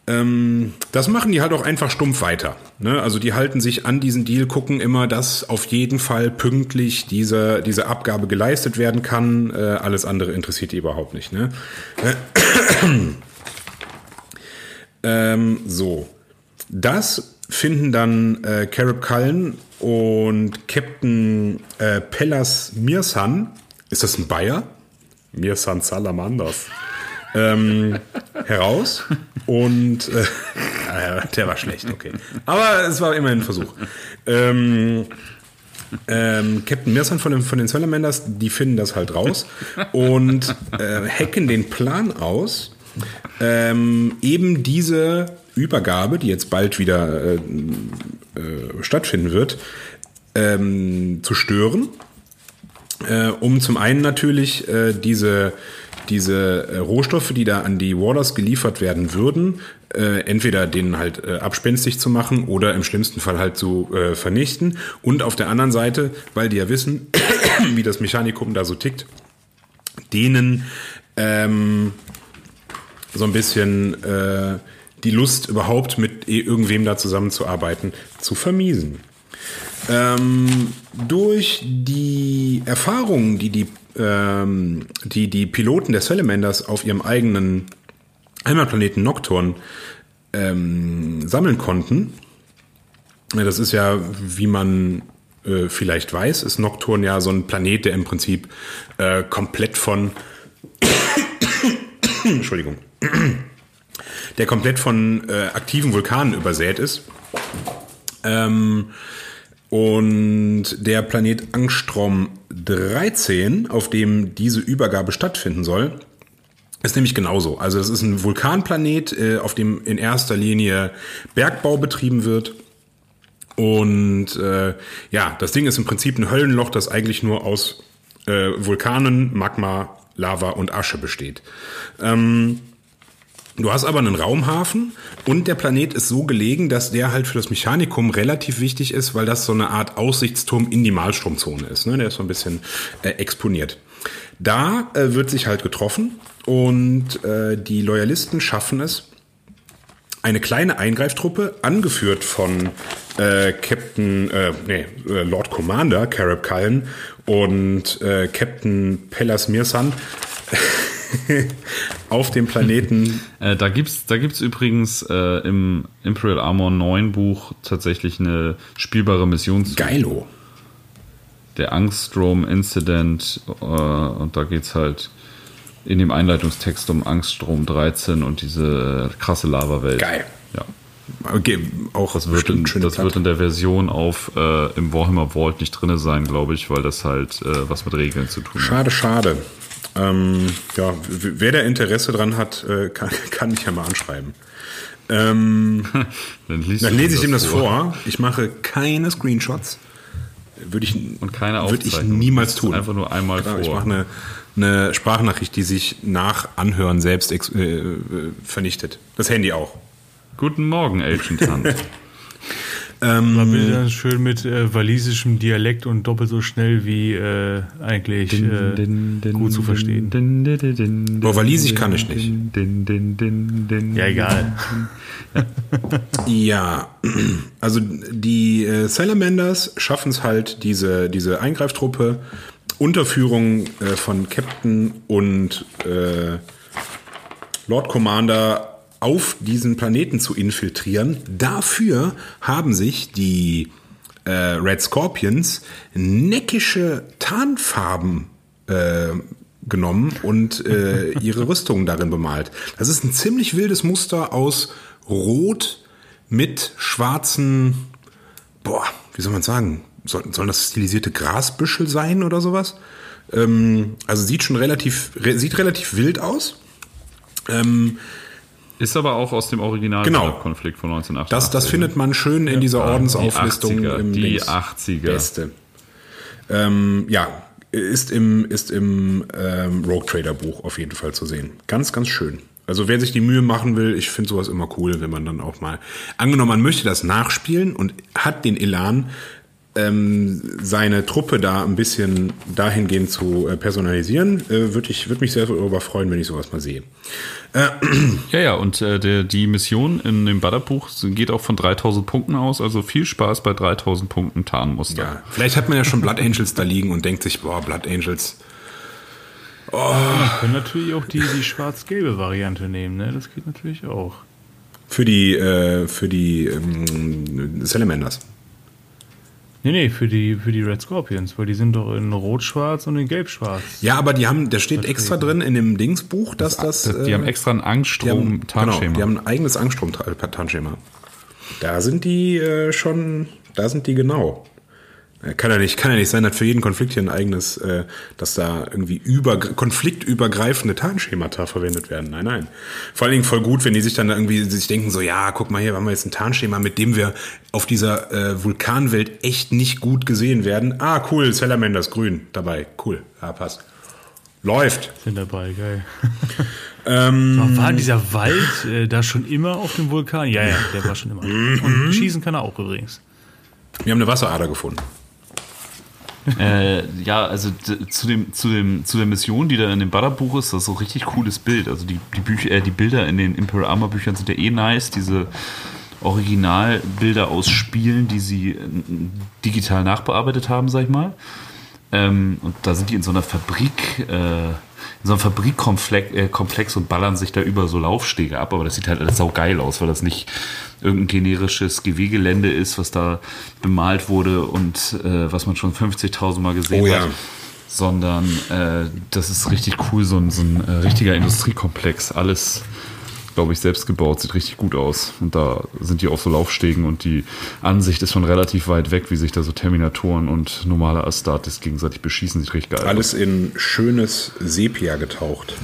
Ähm, das machen die halt auch einfach stumpf weiter. Ne? Also die halten sich an diesen Deal, gucken immer, dass auf jeden Fall pünktlich diese, diese Abgabe geleistet werden kann. Äh, alles andere interessiert die überhaupt nicht. Ne? <clears throat> ähm, so. Das finden dann äh, Carib Cullen und Captain äh, Pellas Mirsan. Ist das ein Bayer? Mirsan Salamanders. Ähm, heraus und äh, <laughs> der war schlecht, okay. Aber es war immerhin ein Versuch. Ähm, ähm, Captain Mirsan von den, von den Salamanders, die finden das halt raus und äh, hacken den Plan aus, ähm, eben diese Übergabe, die jetzt bald wieder äh, äh, stattfinden wird, ähm, zu stören. Äh, um zum einen natürlich äh, diese diese äh, Rohstoffe, die da an die Warders geliefert werden würden, äh, entweder denen halt äh, abspenstig zu machen oder im schlimmsten Fall halt zu äh, vernichten. Und auf der anderen Seite, weil die ja wissen, <coughs> wie das Mechanikum da so tickt, denen ähm, so ein bisschen äh, die Lust überhaupt mit eh irgendwem da zusammenzuarbeiten zu vermiesen. Ähm, durch die Erfahrungen, die die, ähm, die die Piloten der Salamanders auf ihrem eigenen Heimatplaneten Nocturne ähm, sammeln konnten, das ist ja, wie man äh, vielleicht weiß, ist Nocturne ja so ein Planet, der im Prinzip äh, komplett von <coughs> Entschuldigung, der komplett von äh, aktiven Vulkanen übersät ist. Ähm, und der Planet Angstrom 13, auf dem diese Übergabe stattfinden soll, ist nämlich genauso. Also es ist ein Vulkanplanet, äh, auf dem in erster Linie Bergbau betrieben wird. Und äh, ja, das Ding ist im Prinzip ein Höllenloch, das eigentlich nur aus äh, Vulkanen, Magma, Lava und Asche besteht. Ähm, Du hast aber einen Raumhafen und der Planet ist so gelegen, dass der halt für das Mechanikum relativ wichtig ist, weil das so eine Art Aussichtsturm in die Malstromzone ist. Ne? Der ist so ein bisschen äh, exponiert. Da äh, wird sich halt getroffen und äh, die Loyalisten schaffen es, eine kleine Eingreiftruppe, angeführt von äh, Captain, äh, nee, äh, Lord Commander Carib Cullen und äh, Captain Pellas Mirsand, <laughs> <laughs> auf dem Planeten. <laughs> Äh, da gibt's, da gibt's übrigens äh, im Imperial Armor 9 Buch tatsächlich eine spielbare Mission. Geilo. Der Angstrom Incident äh, und da geht's halt in dem Einleitungstext um Angststrom 13 und diese krasse Lava-Welt. Geil. Ja. Okay, auch Das, wird in, das wird in der Version auf äh, im Warhammer Vault nicht drinne sein, glaube ich, weil das halt äh, was mit Regeln zu tun hat. Schade, schade. Ähm, ja, wer da Interesse dran hat, äh, kann, <laughs> kann mich ja mal anschreiben. Ähm, <laughs> Dann, dann lese ich ihm das vor. Ich mache keine Screenshots. Würde ich, Und keine würde ich Aufzeichnung. niemals tun. einfach nur einmal Genau, vor. Ich mache eine, eine Sprachnachricht, die sich nach Anhören selbst äh, äh, vernichtet. Das Handy auch. Guten Morgen, Agent Hunt. <laughs> War bitte dann schön mit äh, walisischem Dialekt und doppelt so schnell wie äh, eigentlich äh, gut zu verstehen. Boah, Walisisch kann ich nicht. Ja, egal. <laughs> Ja, also die äh, Salamanders schaffen es halt, diese, diese Eingreiftruppe unter Führung äh, von Captain und äh, Lord Commander auf diesen Planeten zu infiltrieren. Dafür haben sich die äh, Red Scorpions neckische Tarnfarben äh, genommen und äh, <laughs> ihre Rüstungen darin bemalt. Das ist ein ziemlich wildes Muster aus Rot mit schwarzen, boah, wie soll man sagen, soll, sollen das stilisierte Grasbüschel sein oder sowas? Ähm, also sieht schon relativ, re, sieht relativ wild aus. Ähm, Ist aber auch aus dem Original Genau. Konflikt von 1988. das, das findet man schön in dieser Ordensauflistung die 80er, im die Dings. 80er. Beste. Ähm, ja, ist im, ist im ähm, Rogue Trader Buch auf jeden Fall zu sehen. Ganz, ganz schön. Also wer sich die Mühe machen will, ich finde sowas immer cool, wenn man dann auch mal, angenommen, man möchte das nachspielen und hat den Elan, ähm, seine Truppe da ein bisschen dahingehend zu äh, personalisieren, äh, würde ich würde mich sehr darüber freuen, wenn ich sowas mal sehe. Ja, ja, und äh, der, die Mission in dem Badderbuch geht auch von 3000 Punkten aus, also viel Spaß bei 3000 Punkten Tarnmuster. Ja, vielleicht hat man ja schon Blood Angels da liegen und denkt sich, boah, Blood Angels, können natürlich auch die, die schwarz-gelbe Variante nehmen, ne? Das geht natürlich auch. für die äh, für die ähm, Salamanders. Nee, nee, für die, für die Red Scorpions, weil die sind doch in Rot-Schwarz und in Gelb-Schwarz. Ja, aber die haben, da steht extra drin in dem Dingsbuch, dass das. Das, die äh, haben extra ein Angststrom-Tarnschema. genau, die haben ein eigenes Angstrom-Tarnschema. Da sind die äh, schon, da sind die genau. Kann ja nicht, kann ja nicht sein, dass für jeden Konflikt hier ein eigenes, äh, dass da irgendwie über, konfliktübergreifende Tarnschemata verwendet werden. Nein, nein. Vor allen Dingen voll gut, wenn die sich dann irgendwie sich denken, so, ja, guck mal hier, haben wir jetzt ein Tarnschema, mit dem wir auf dieser äh, Vulkanwelt echt nicht gut gesehen werden. Ah, cool, Salamanders grün dabei. Cool. Ja, passt. Läuft. Sind dabei, geil. <laughs> Ähm, war dieser Wald äh, da schon immer auf dem Vulkan? Ja, ja, der war schon immer. <laughs> Und schießen kann er auch übrigens. Wir haben eine Wasserader gefunden. <laughs> Äh, ja, also zu, dem, zu, dem, zu der Mission, die da in dem Butter-Buch ist, das ist so ein richtig cooles Bild. Also die, die, Bücher, äh, die Bilder in den Imperial Armor Büchern sind ja eh nice. Diese Originalbilder aus Spielen, die sie äh, digital nachbearbeitet haben, sag ich mal. Ähm, und da sind die in so einer Fabrik, äh, in so einem Fabrikkomplex äh, und ballern sich da über so Laufstege ab, aber das sieht halt alles saugeil aus, weil das nicht irgendein generisches GW-Gelände ist, was da bemalt wurde und äh, was man schon 50.000 Mal gesehen Oh ja. hat. Sondern äh, das ist richtig cool, so ein, so ein äh, richtiger Industriekomplex. Alles, glaube ich, selbst gebaut, sieht richtig gut aus. Und da sind die auf so Laufstegen und die Ansicht ist schon relativ weit weg, wie sich da so Terminatoren und normale Astartes gegenseitig beschießen. Sieht richtig geil aus. Alles in schönes Sepia getaucht.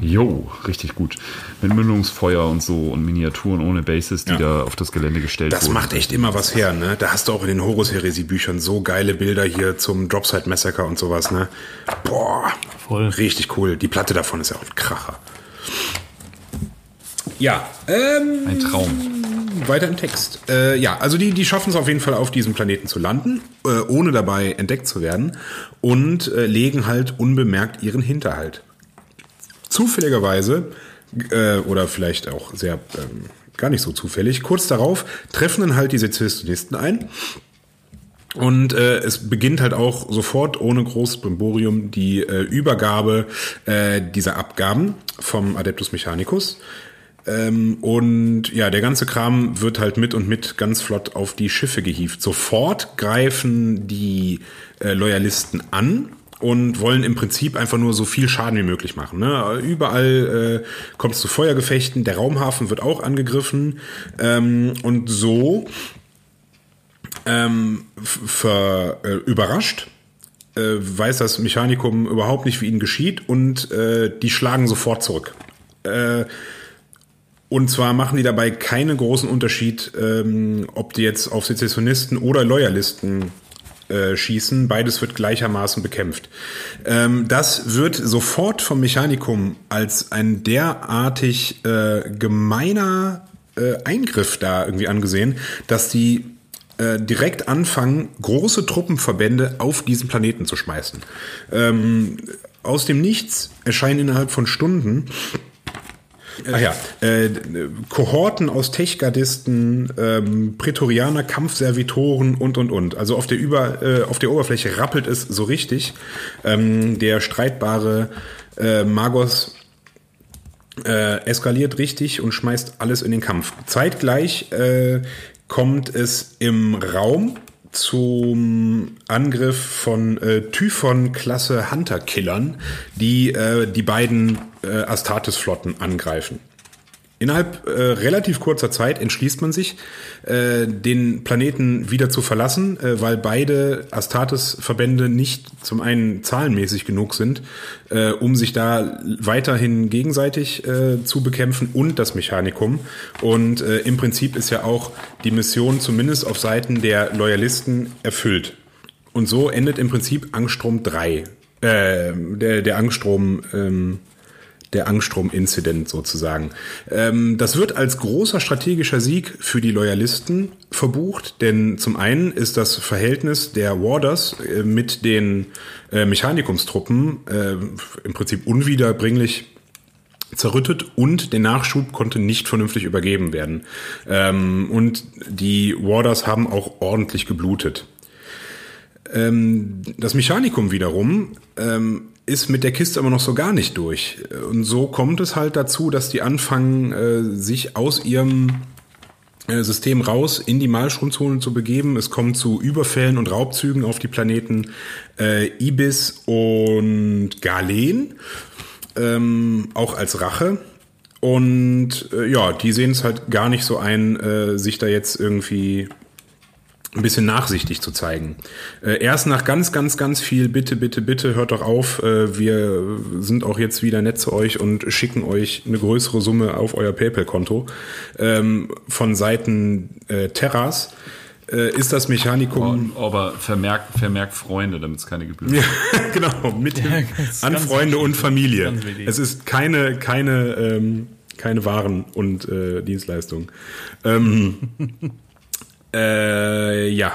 Jo, richtig gut. Mit Mündungsfeuer und so und Miniaturen ohne Bases, die Ja. da auf das Gelände gestellt Das wurden. macht echt immer was her, ne? Da hast du auch in den Horus-Heresie-Büchern so geile Bilder hier zum Dropside Massacre und sowas, ne? Boah, Voll. richtig cool. Die Platte davon ist ja auch ein Kracher. Ja, ähm, Ein Traum. weiter im Text. Äh, ja, also die, die schaffen es auf jeden Fall auf diesem Planeten zu landen, äh, ohne dabei entdeckt zu werden und äh, legen halt unbemerkt ihren Hinterhalt. Zufälligerweise, äh, oder vielleicht auch sehr ähm, gar nicht so zufällig, kurz darauf treffen dann halt die Sezessionisten ein. Und äh, es beginnt halt auch sofort ohne großes Brimborium die äh, Übergabe äh, dieser Abgaben vom Adeptus Mechanicus. Ähm, und ja, der ganze Kram wird halt mit und mit ganz flott auf die Schiffe gehievt. Sofort greifen die äh, Loyalisten an und wollen im Prinzip einfach nur so viel Schaden wie möglich machen. Ne? Überall äh, kommt es zu Feuergefechten, der Raumhafen wird auch angegriffen ähm, und so ähm, ver, äh, überrascht äh, weiß das Mechanikum überhaupt nicht, wie ihnen geschieht und äh, die schlagen sofort zurück. Äh, und zwar machen die dabei keinen großen Unterschied, ähm, ob die jetzt auf Sezessionisten oder Loyalisten äh, schießen. Beides wird gleichermaßen bekämpft. Ähm, das wird sofort vom Mechanikum als ein derartig äh, gemeiner äh, Eingriff da irgendwie angesehen, dass die äh, direkt anfangen, große Truppenverbände auf diesen Planeten zu schmeißen. Ähm, aus dem Nichts erscheinen innerhalb von Stunden Ach ja, äh, Kohorten aus Techgardisten, ähm, Prätorianer, Kampfservitoren und und und. Also auf der Über, äh, auf der Oberfläche rappelt es so richtig. Ähm, der streitbare äh, Magos äh, eskaliert richtig und schmeißt alles in den Kampf. Zeitgleich äh, kommt es im Raum zum Angriff von äh, Typhon-Klasse Hunter-Killern, die äh, die beiden äh, Astartes-Flotten angreifen. Innerhalb äh, relativ kurzer Zeit entschließt man sich, äh, den Planeten wieder zu verlassen, äh, weil beide Astartes-Verbände nicht zum einen zahlenmäßig genug sind, äh, um sich da weiterhin gegenseitig äh, zu bekämpfen und das Mechanikum. Und äh, im Prinzip ist ja auch die Mission zumindest auf Seiten der Loyalisten erfüllt. Und so endet im Prinzip Angstrom 3. Äh, der, der Angstrom, ähm, der Angstrom-Incident sozusagen. Ähm, das wird als großer strategischer Sieg für die Loyalisten verbucht, denn zum einen ist das Verhältnis der Warders äh, mit den äh, Mechanikumstruppen äh, im Prinzip unwiederbringlich zerrüttet und der Nachschub konnte nicht vernünftig übergeben werden. Ähm, und die Warders haben auch ordentlich geblutet. Ähm, das Mechanikum wiederum ähm, ist mit der Kiste aber noch so gar nicht durch. Und so kommt es halt dazu, dass die anfangen, äh, sich aus ihrem äh, System raus in die Malstromzone zu begeben. Es kommt zu Überfällen und Raubzügen auf die Planeten äh, Ibis und Galen, ähm, auch als Rache. Und äh, ja, die sehen es halt gar nicht so ein, äh, sich da jetzt irgendwie ein bisschen nachsichtig zu zeigen. Äh, erst nach ganz, ganz, ganz viel Bitte, bitte, bitte, hört doch auf. Äh, wir sind auch jetzt wieder nett zu euch und schicken euch eine größere Summe auf euer PayPal-Konto ähm, von Seiten äh, Terras. äh, ist das Mechanikum. Aber vermerk, vermerk Freunde, damit es keine Gebühren Ja, <laughs> genau, mit Ja, an Freunde wichtig. und Familie. Es ist keine, keine, ähm, keine Waren und äh, Dienstleistungen. Ähm, <laughs> äh, ja.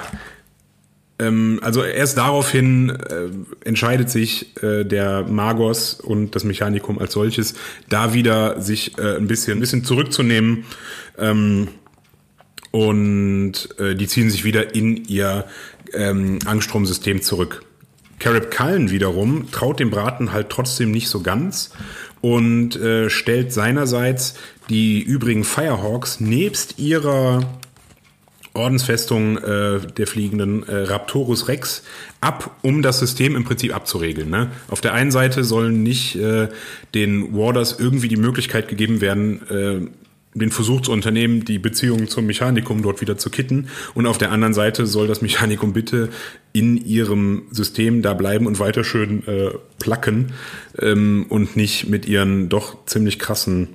Ähm, also erst daraufhin äh, entscheidet sich äh, der Magos und das Mechanikum als solches, da wieder sich äh, ein bisschen, ein bisschen zurückzunehmen. Ähm, und äh, die ziehen sich wieder in ihr ähm, Angststromsystem zurück. Carib Cullen wiederum traut dem Braten halt trotzdem nicht so ganz und äh, stellt seinerseits die übrigen Firehawks nebst ihrer Ordensfestung äh, der fliegenden äh, Raptorus Rex ab, um das System im Prinzip abzuregeln. Ne? Auf der einen Seite sollen nicht äh, den Warders irgendwie die Möglichkeit gegeben werden, äh, den Versuch zu unternehmen, die Beziehungen zum Mechanikum dort wieder zu kitten. Und auf der anderen Seite soll das Mechanikum bitte in ihrem System da bleiben und weiter schön äh, placken ähm, und nicht mit ihren doch ziemlich krassen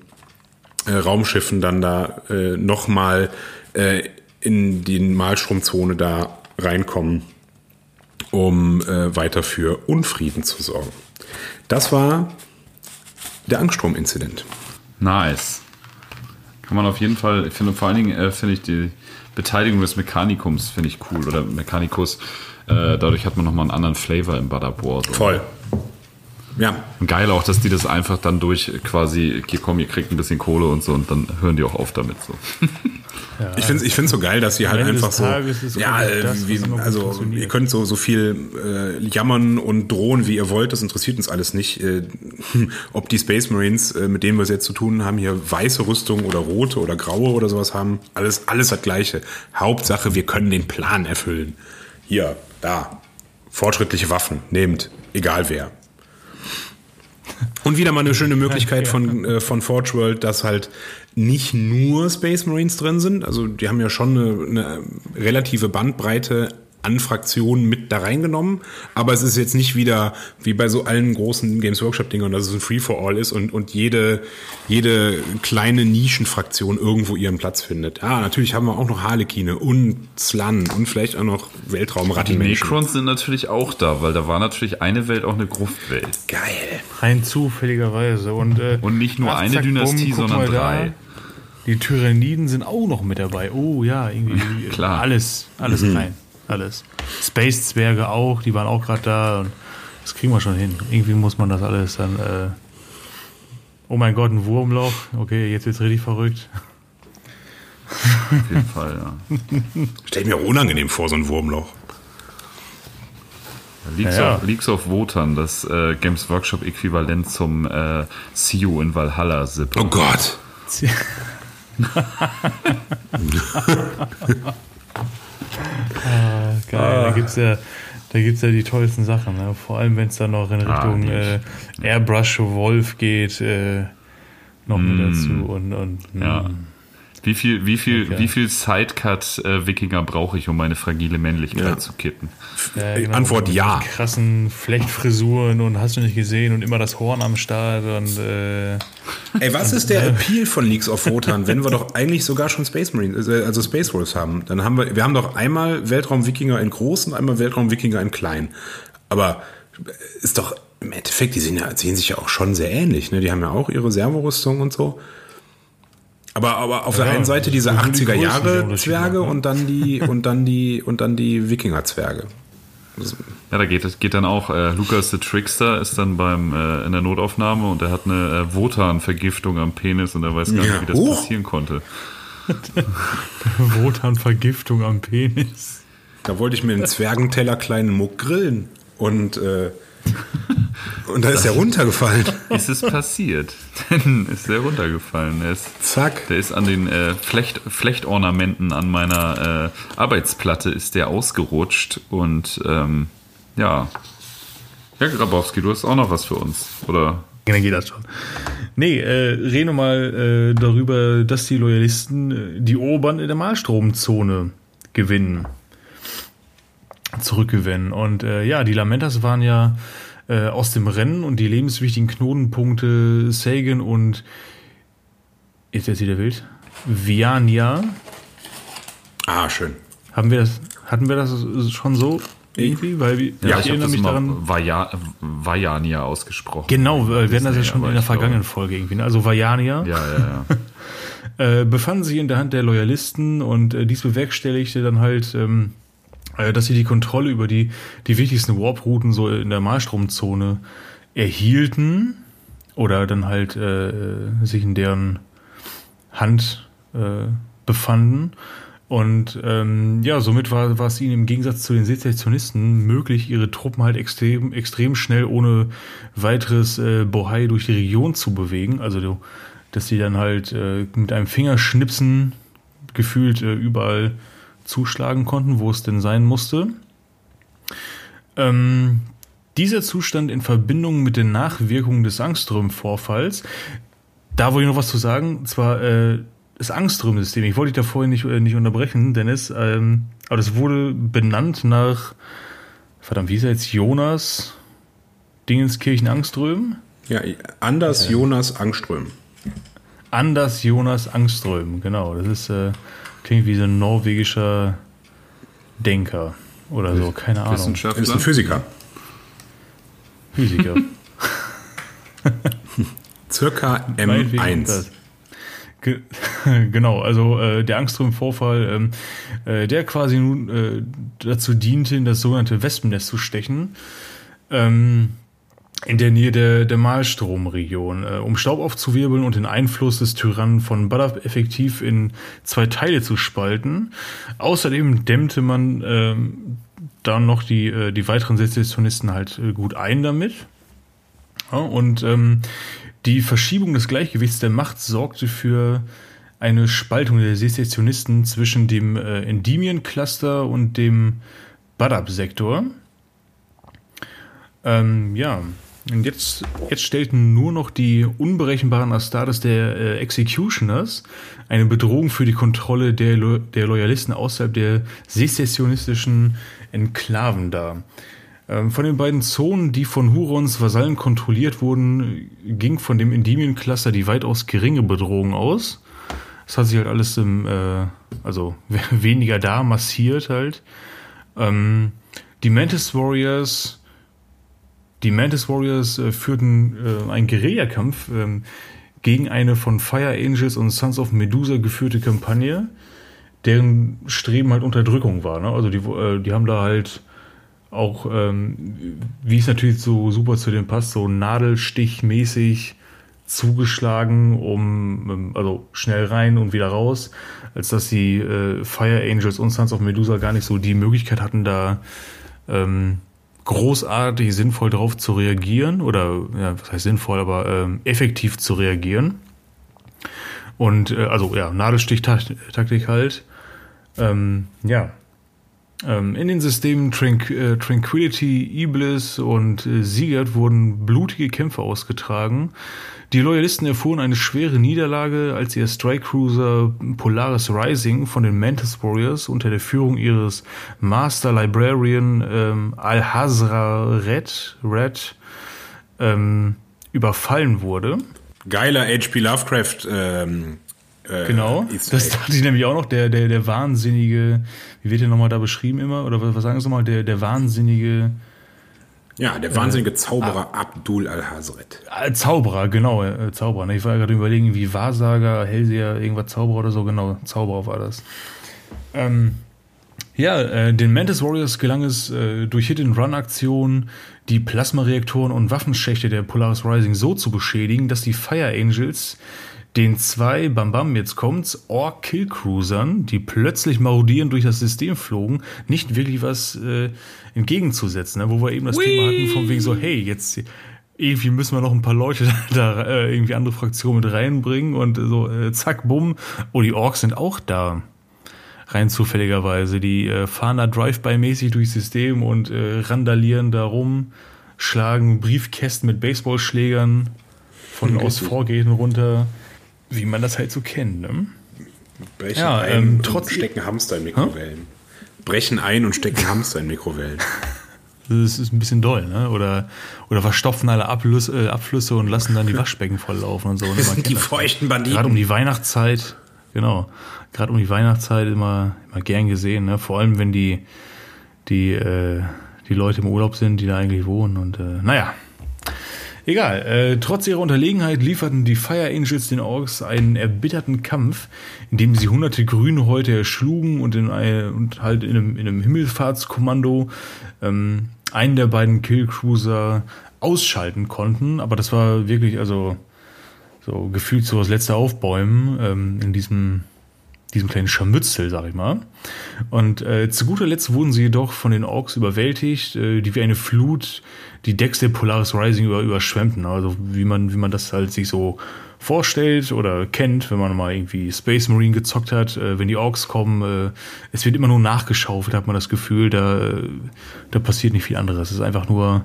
äh, Raumschiffen dann da äh, nochmal äh, in die Malstromzone da reinkommen, um äh, weiter für Unfrieden zu sorgen. Das war der Angststrom-Inzident. Nice. Kann man auf jeden Fall, ich finde vor allen Dingen äh, finde ich die Beteiligung des Mechanikums finde ich cool oder Mechanikus. Äh, dadurch hat man nochmal einen anderen Flavor im Butterboard. So. Voll. Ja, Und geil auch, dass die das einfach dann durch quasi, hier komm, ihr kriegt ein bisschen Kohle und so und dann hören die auch auf damit so. <laughs> Ich finde es ich find's so geil, dass sie halt einfach so. Ja, äh, das, wie, also ihr könnt so, so viel äh, jammern und drohen, wie ihr wollt, das interessiert uns alles nicht. Äh, <laughs> ob die Space Marines, äh, mit denen wir es jetzt zu tun haben, hier weiße Rüstung oder rote oder graue oder sowas haben, alles, alles das Gleiche. Hauptsache, wir können den Plan erfüllen. Hier, da. Fortschrittliche Waffen, nehmt, egal wer. Und wieder mal eine schöne <laughs> Möglichkeit von, äh, von Forge World, dass halt nicht nur Space Marines drin sind. Also die haben ja schon eine, eine relative Bandbreite an Fraktionen mit da reingenommen. Aber es ist jetzt nicht wieder wie bei so allen großen Games Workshop-Dingern, dass es ein Free-for-All ist und, und jede, jede kleine Nischenfraktion irgendwo ihren Platz findet. Ja, natürlich haben wir auch noch Harlekine und Slan und vielleicht auch noch Die Weltraumrattenmenschen. Necrons sind natürlich auch da, weil da war natürlich eine Welt auch eine Gruftwelt. Geil. Rein zufälligerweise. Und, äh, Und nicht nur ach, eine zack, Dynastie, guck sondern da. drei. Die Tyranniden sind auch noch mit dabei. Oh ja, irgendwie <laughs> Klar. alles, alles rein. Alles. Space-Zwerge auch, die waren auch gerade da. Und das kriegen wir schon hin. Irgendwie muss man das alles dann. Äh oh mein Gott, ein Wurmloch. Okay, jetzt wird's richtig verrückt. Auf jeden Fall, ja. <laughs> Stell ich mir auch unangenehm vor, so ein Wurmloch. Leaks, Ja, ja. Of, Leaks of Wotan, das äh, Games Workshop Äquivalent zum äh, See-You in Valhalla Zip. Oh Gott. <laughs> <laughs> Geil, da gibt's ja. Da gibt's ja die tollsten Sachen, ne? vor allem wenn es dann noch in Richtung die äh, Airbrush Wolf geht, äh, noch mit dazu. Und, und Ja. mh. Wie viel, wie viel, Okay. wie viel Sidecut-Wikinger brauche ich, um meine fragile Männlichkeit Ja. zu kitten? Ja, Äh, Antwort Und ja. mit Krassen Flechtfrisuren und hast du nicht gesehen und immer das Horn am Start und äh, Ey, was ist der Appeal von Leaks of Wotan, wenn wir doch eigentlich sogar schon Space Marines, äh, also Space Wolves haben? Dann haben wir, wir haben doch einmal Weltraum-Wikinger in groß und einmal Weltraum-Wikinger in klein. Aber ist doch im Endeffekt, die sehen, ja, sehen sich ja auch schon sehr ähnlich. Ne? Die haben ja auch ihre Servorüstung und so. Aber, aber auf der Ja, einen Seite diese das sind die 80er Größen, die Jahre Zwerge und dann die und dann die und dann die Wikinger Zwerge. Ja, da geht es geht dann auch. Äh, Lukas the Trickster ist dann beim äh, in der Notaufnahme und er hat eine äh, Wotan-Vergiftung am Penis und er weiß gar Ja. nicht, wie das Huch. passieren konnte. <laughs> Wotan-Vergiftung am Penis. Da wollte ich mir einen Zwergenteller kleinen Muck grillen und äh, und da ist er runtergefallen. Ist es passiert? <laughs> Dann ist er runtergefallen. Er ist, Zack. der ist an den äh, Flecht, Flechtornamenten an meiner äh, Arbeitsplatte ist der ausgerutscht und ähm, ja. Ja, Grabowski, du hast auch noch was für uns, oder? Dann geht das schon. Nee, äh, reden wir mal äh, darüber, dass die Loyalisten äh, die Obern in der Malstromzone gewinnen. Zurückgewinnen. Und äh, ja, die Lamentas waren ja äh, aus dem Rennen und die lebenswichtigen Knotenpunkte Sagan und jetzt ist wieder wild. Viania Ah, schön. Haben wir das, hatten wir das schon so irgendwie? Weil Ja, ich ich habe erinnere mich daran. Vaya, Vajania ausgesprochen. Genau, äh, wir hatten das ja schon in der ich glaube- vergangenen Folge irgendwie. ne? Also Vajania Ja, ja, ja. <laughs> äh, befanden sich in der Hand der Loyalisten und äh, dies bewerkstelligte dann halt, ähm, äh, dass sie die Kontrolle über die, die wichtigsten Warp-Routen so in der Malstromzone erhielten oder dann halt äh, sich in deren Hand äh, befanden. Und ähm, ja, somit war, war es ihnen im Gegensatz zu den Sezessionisten möglich, ihre Truppen halt extrem, extrem schnell ohne weiteres äh, Bohai durch die Region zu bewegen. Also dass sie dann halt äh, mit einem Fingerschnipsen gefühlt äh, überall zuschlagen konnten, wo es denn sein musste. Ähm, dieser Zustand in Verbindung mit den Nachwirkungen des Angström-Vorfalls, da wollte ich noch was zu sagen, zwar äh, das Angström-System. Ich wollte dich da vorhin nicht, äh, nicht unterbrechen, Dennis, ähm, aber das wurde benannt nach, verdammt, wie ist er jetzt, Jonas Dingenskirchen Angström? Ja, Anders Jonas Angström. Anders Jonas Angström, genau. Das ist, äh, klingt wie so ein norwegischer Denker oder so, keine Ahnung. Ist ein Wissenschaftler. Physiker. Physiker. <laughs> <laughs> Circa Meinetwegen M1. das. Ge <laughs> genau, also äh, der Angström-Vorfall, ähm, äh, der quasi nun äh, dazu diente, in das sogenannte Wespennest zu stechen, ähm, in der Nähe der, der Malstromregion, äh, um Staub aufzuwirbeln und den Einfluss des Tyrannen von Badab effektiv in zwei Teile zu spalten. Außerdem dämmte man ähm, dann noch die, äh, die weiteren Sezessionisten halt äh, gut ein damit. Ja, und ähm, die Verschiebung des Gleichgewichts der Macht sorgte für eine Spaltung der Sezessionisten zwischen dem äh, Endymion-Cluster und dem Badab-Sektor. Ähm, ja, und jetzt, jetzt stellten nur noch die unberechenbaren Astartes der äh, Executioners eine Bedrohung für die Kontrolle der, Lo der Loyalisten außerhalb der sezessionistischen Enklaven dar. Ähm, Von den beiden Zonen, die von Hurons Vasallen kontrolliert wurden, ging von dem Endymion-Cluster die weitaus geringe Bedrohung aus. Das hat sich halt alles im, äh, also <laughs> weniger da massiert halt. Ähm, die Mantis Warriors, die Mantis Warriors äh, führten äh, einen Guerillakampf ähm, gegen eine von Fire Angels und Sons of Medusa geführte Kampagne, deren Streben halt Unterdrückung war. Ne? Also die, äh, die haben da halt auch, ähm, wie es natürlich so super zu dem passt, so nadelstichmäßig zugeschlagen, um ähm, also schnell rein und wieder raus, als dass die äh, Fire Angels und Sons of Medusa gar nicht so die Möglichkeit hatten, da ähm, großartig sinnvoll drauf zu reagieren oder ja, was heißt sinnvoll, aber ähm, effektiv zu reagieren. Und äh, also ja, Nadelstichtaktik halt. Ähm, ja, ähm, in den Systemen Tranq äh, Tranquility, Iblis und äh, Sigurd wurden blutige Kämpfe ausgetragen. Die Loyalisten erfuhren eine schwere Niederlage, als ihr Strike Cruiser Polaris Rising von den Mantis Warriors unter der Führung ihres Master Librarian ähm, Al-Hazra Red, Red ähm, überfallen wurde. Geiler H.P. Lovecraft. Ähm, äh, Genau, Easter das dachte ich nämlich auch noch, der, der, der wahnsinnige, wie wird der nochmal da beschrieben immer? Oder was was sagen Sie nochmal? Der, der wahnsinnige Ja, der wahnsinnige Zauberer Abdul Al-Hazred. äh, Zauberer, genau, äh, Zauberer. Ne? Ich war gerade überlegen, wie Wahrsager, Hellseher, irgendwas Zauberer oder so, genau, Zauberer war das. Ähm, ja, äh, den Mantis Warriors gelang es äh, durch Hit-and-Run-Aktionen die Plasmareaktoren und Waffenschächte der Polaris Rising so zu beschädigen, dass die Fire Angels den zwei, bam bam, jetzt kommt's, Orc Kill Cruisern, die plötzlich marodierend durch das System flogen, nicht wirklich was äh, entgegenzusetzen. Ne? Wo wir eben das Thema hatten, von wegen so, hey, jetzt irgendwie müssen wir noch ein paar Leute <laughs> da, äh, irgendwie andere Fraktionen mit reinbringen und so, äh, zack, bumm. Oh, die Orks sind auch da rein zufälligerweise. Die äh, fahren da Drive-by-mäßig durchs System und äh, randalieren da rum, schlagen Briefkästen mit Baseballschlägern von aus Vorgehen runter, wie man das halt so kennt. Ne? Brechen Ja, ein ähm, und trotz- stecken Hamster in Mikrowellen. Brechen ein und stecken Hamster in Mikrowellen. <laughs> Das ist ein bisschen doll, ne? Oder, oder verstopfen alle Ablüsse, äh, Abflüsse und lassen dann die <laughs> Waschbecken volllaufen und so. Und Das man sind die das. feuchten Gerade um Banditen. die Weihnachtszeit, genau. Gerade um die Weihnachtszeit immer, immer gern gesehen, ne? Vor allem, wenn die, die, äh, die Leute im Urlaub sind, die da eigentlich wohnen. Und äh, naja, Egal, äh, trotz ihrer Unterlegenheit lieferten die Fire Angels den Orks einen erbitterten Kampf, in dem sie hunderte grüne Häute erschlugen und, in, ein, und halt in einem, in einem Himmelfahrtskommando ähm, einen der beiden Killcruiser ausschalten konnten. Aber das war wirklich, also so gefühlt so das letzte Aufbäumen ähm, in diesem diesem kleinen Scharmützel, sag ich mal. Und äh, zu guter Letzt wurden sie jedoch von den Orks überwältigt, äh, die wie eine Flut die Decks der Polaris Rising über, überschwemmten. Also wie man, wie man das halt sich so vorstellt oder kennt, wenn man mal irgendwie Space Marine gezockt hat, äh, wenn die Orks kommen, äh, es wird immer nur nachgeschaufelt, hat man das Gefühl, da, da passiert nicht viel anderes. Es ist einfach nur,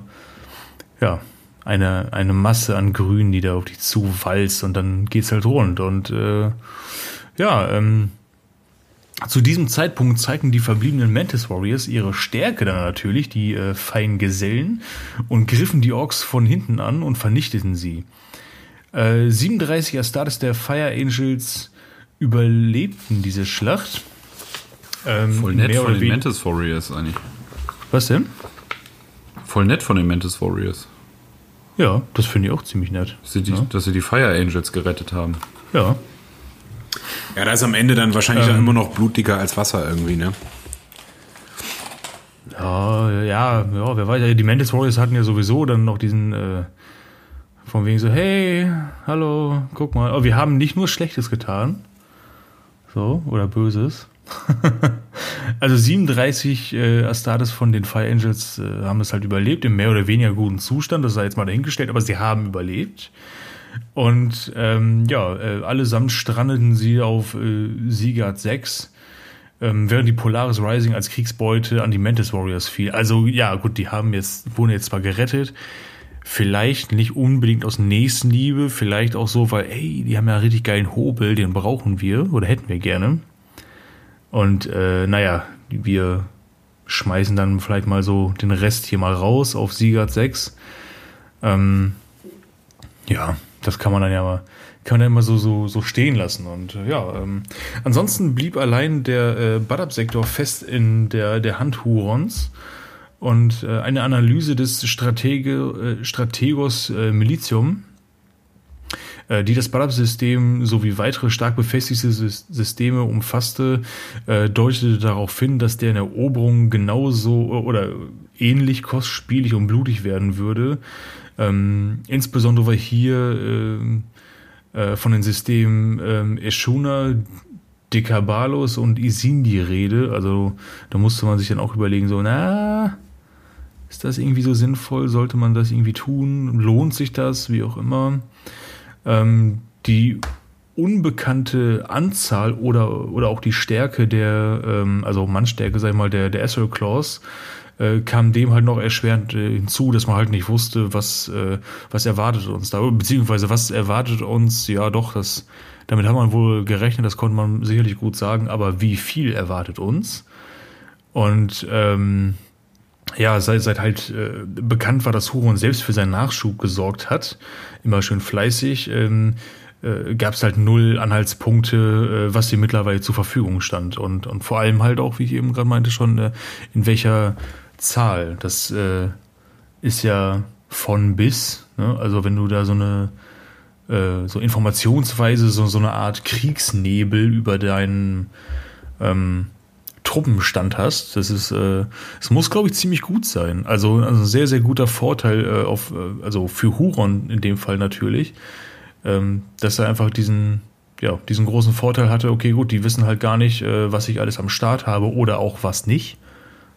ja, eine, eine Masse an Grün, die da auf dich zuwalzt und dann geht's halt rund. Und äh, ja, ähm, zu diesem Zeitpunkt zeigten die verbliebenen Mantis Warriors ihre Stärke dann natürlich, die äh, feinen Gesellen, und griffen die Orks von hinten an und vernichteten sie. Äh, 37 Astartes der Fire Angels überlebten diese Schlacht. Ähm, Voll nett von den Mantis Warriors eigentlich. Was denn? Voll nett von den Mantis Warriors. Ja, das finde ich auch ziemlich nett. Dass sie, die, ja. dass sie die Fire Angels gerettet haben. Ja. Ja, da ist am Ende dann wahrscheinlich ähm, immer noch blutiger als Wasser irgendwie, ne? Ja, ja, ja, wer weiß, die Mantis Warriors hatten ja sowieso dann noch diesen, äh, von wegen so, hey, hallo, guck mal, oh, wir haben nicht nur Schlechtes getan, so, oder Böses. <laughs> also 37 äh, Astartes von den Fire Angels äh, haben es halt überlebt, im mehr oder weniger guten Zustand, das sei jetzt mal dahingestellt, aber sie haben überlebt. Und ähm, ja, äh, allesamt strandeten sie auf äh, Sigard 6, ähm, während die Polaris Rising als Kriegsbeute an die Mantis Warriors fiel. Also ja, gut, die haben jetzt, wurden jetzt zwar gerettet, vielleicht nicht unbedingt aus Nächstenliebe, vielleicht auch so, weil, ey, die haben ja richtig geilen Hobel, den brauchen wir oder hätten wir gerne. Und äh, naja, wir schmeißen dann vielleicht mal so den Rest hier mal raus auf Sigard 6. Ähm, ja, das kann man dann ja mal, kann man dann immer so, so, so stehen lassen. Und äh, ja, ähm, ansonsten blieb allein der äh, Badab-Sektor fest in der, der Hand Hurons. Und äh, eine Analyse des Stratege, äh, Strategos äh, Militium, äh, die das Badab-System sowie weitere stark befestigte Systeme umfasste, äh, deutete darauf hin, dass deren Eroberung genauso oder ähnlich kostspielig und blutig werden würde. Ähm, insbesondere hier äh, äh, von den Systemen äh, Eschuna, Dekabalos und Isin die Rede. Also da musste man sich dann auch überlegen, so, na, ist das irgendwie so sinnvoll? Sollte man das irgendwie tun? Lohnt sich das? Wie auch immer. Ähm, die unbekannte Anzahl oder, oder auch die Stärke der, ähm, also Mannstärke, sag ich mal, der, der Essel Claws, äh, kam dem halt noch erschwerend äh, hinzu, dass man halt nicht wusste, was, äh, was erwartet uns da, beziehungsweise was erwartet uns, ja doch, das, damit hat man wohl gerechnet, das konnte man sicherlich gut sagen, aber wie viel erwartet uns? Und ähm, ja, seit, seit halt äh, bekannt war, dass Huron selbst für seinen Nachschub gesorgt hat, immer schön fleißig, ähm, äh, gab es halt null Anhaltspunkte, äh, was hier mittlerweile zur Verfügung stand. Und, und vor allem halt auch, wie ich eben gerade meinte, schon, in welcher Zahl. Das äh, ist ja von bis. Ne? Also wenn du da so eine äh, so informationsweise so, so eine Art Kriegsnebel über deinen ähm, Truppenstand hast, das ist, äh, es muss, glaube ich, ziemlich gut sein. Also, also ein sehr, sehr guter Vorteil äh, auf, äh, also für Huron in dem Fall natürlich, ähm, dass er einfach diesen, ja, diesen großen Vorteil hatte, okay, gut, die wissen halt gar nicht, äh, was ich alles am Start habe oder auch was nicht.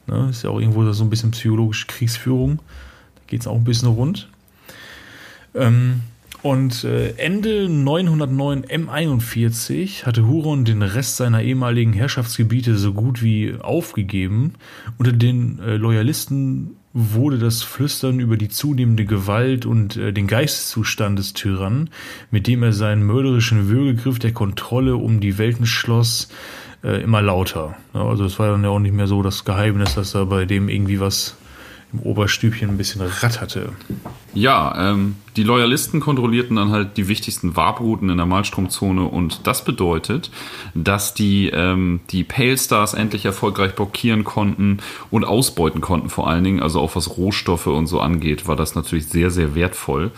Ne? Ist ja auch irgendwo so ein bisschen psychologische Kriegsführung. Da geht es auch ein bisschen rund. Ähm, und äh, Ende 909 M41 hatte Huron den Rest seiner ehemaligen Herrschaftsgebiete so gut wie aufgegeben. Unter den äh, Loyalisten wurde das Flüstern über die zunehmende Gewalt und äh, den Geisteszustand des Tyrannen, mit dem er seinen mörderischen Würgegriff der Kontrolle um die Welten schloss, äh, immer lauter. Also es war dann ja auch nicht mehr so das Geheimnis, dass da bei dem irgendwie was im Oberstübchen ein bisschen ratterte. Ja, ähm, die Loyalisten kontrollierten dann halt die wichtigsten Warprouten in der Malstromzone und das bedeutet, dass die, ähm, die Pale Stars endlich erfolgreich blockieren konnten und ausbeuten konnten vor allen Dingen. Also auch was Rohstoffe und so angeht, war das natürlich sehr, sehr wertvoll.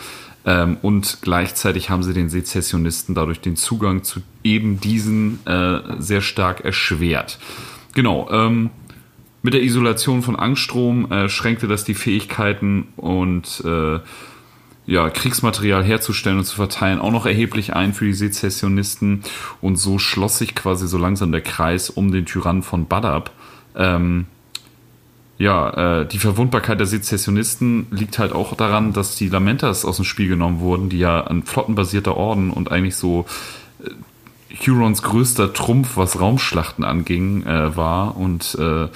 Ähm, und gleichzeitig haben sie den Sezessionisten dadurch den Zugang zu eben diesen äh, sehr stark erschwert. Genau, ähm, mit der Isolation von Angststrom äh, schränkte das die Fähigkeiten und äh, ja, Kriegsmaterial herzustellen und zu verteilen auch noch erheblich ein für die Sezessionisten. Und so schloss sich quasi so langsam der Kreis um den Tyrannen von Badab. Ähm, ja, äh, die Verwundbarkeit der Sezessionisten liegt halt auch daran, dass die Lamentas aus dem Spiel genommen wurden, die ja ein flottenbasierter Orden und eigentlich so äh, Hurons größter Trumpf, was Raumschlachten anging, äh, war. Und äh,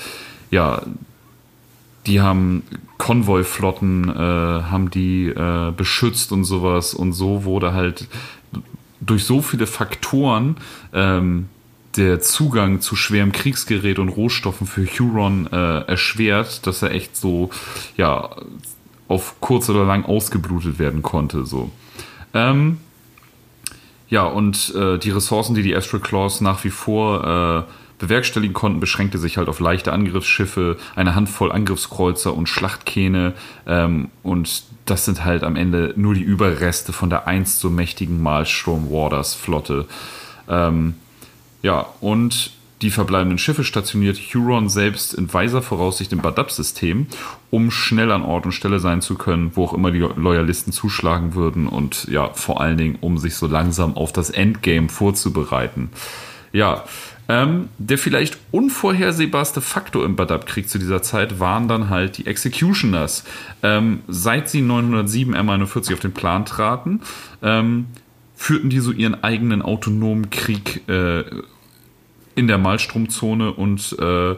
ja, die haben Konvoiflotten, äh, haben die äh, beschützt und sowas. Und so wurde halt durch so viele Faktoren ähm, der Zugang zu schwerem Kriegsgerät und Rohstoffen für Huron äh, erschwert, dass er echt so, ja, auf kurz oder lang ausgeblutet werden konnte. So. Ähm, ja, und äh, die Ressourcen, die die Astral Claws nach wie vor äh, bewerkstelligen konnten, beschränkte sich halt auf leichte Angriffsschiffe, eine Handvoll Angriffskreuzer und Schlachtkähne. Ähm, und das sind halt am Ende nur die Überreste von der einst so mächtigen Malstrom Warders Flotte. Ähm, ja, und die verbleibenden Schiffe stationiert Huron selbst in weiser Voraussicht im Badab-System, um schnell an Ort und Stelle sein zu können, wo auch immer die Loyalisten zuschlagen würden und ja, vor allen Dingen, um sich so langsam auf das Endgame vorzubereiten. Ja, ähm, der vielleicht unvorhersehbarste Faktor im Badab-Krieg zu dieser Zeit waren dann halt die Executioners. Ähm, seit sie 907 M41 auf den Plan traten, ähm, führten die so ihren eigenen autonomen Krieg äh, in der Malstromzone und äh,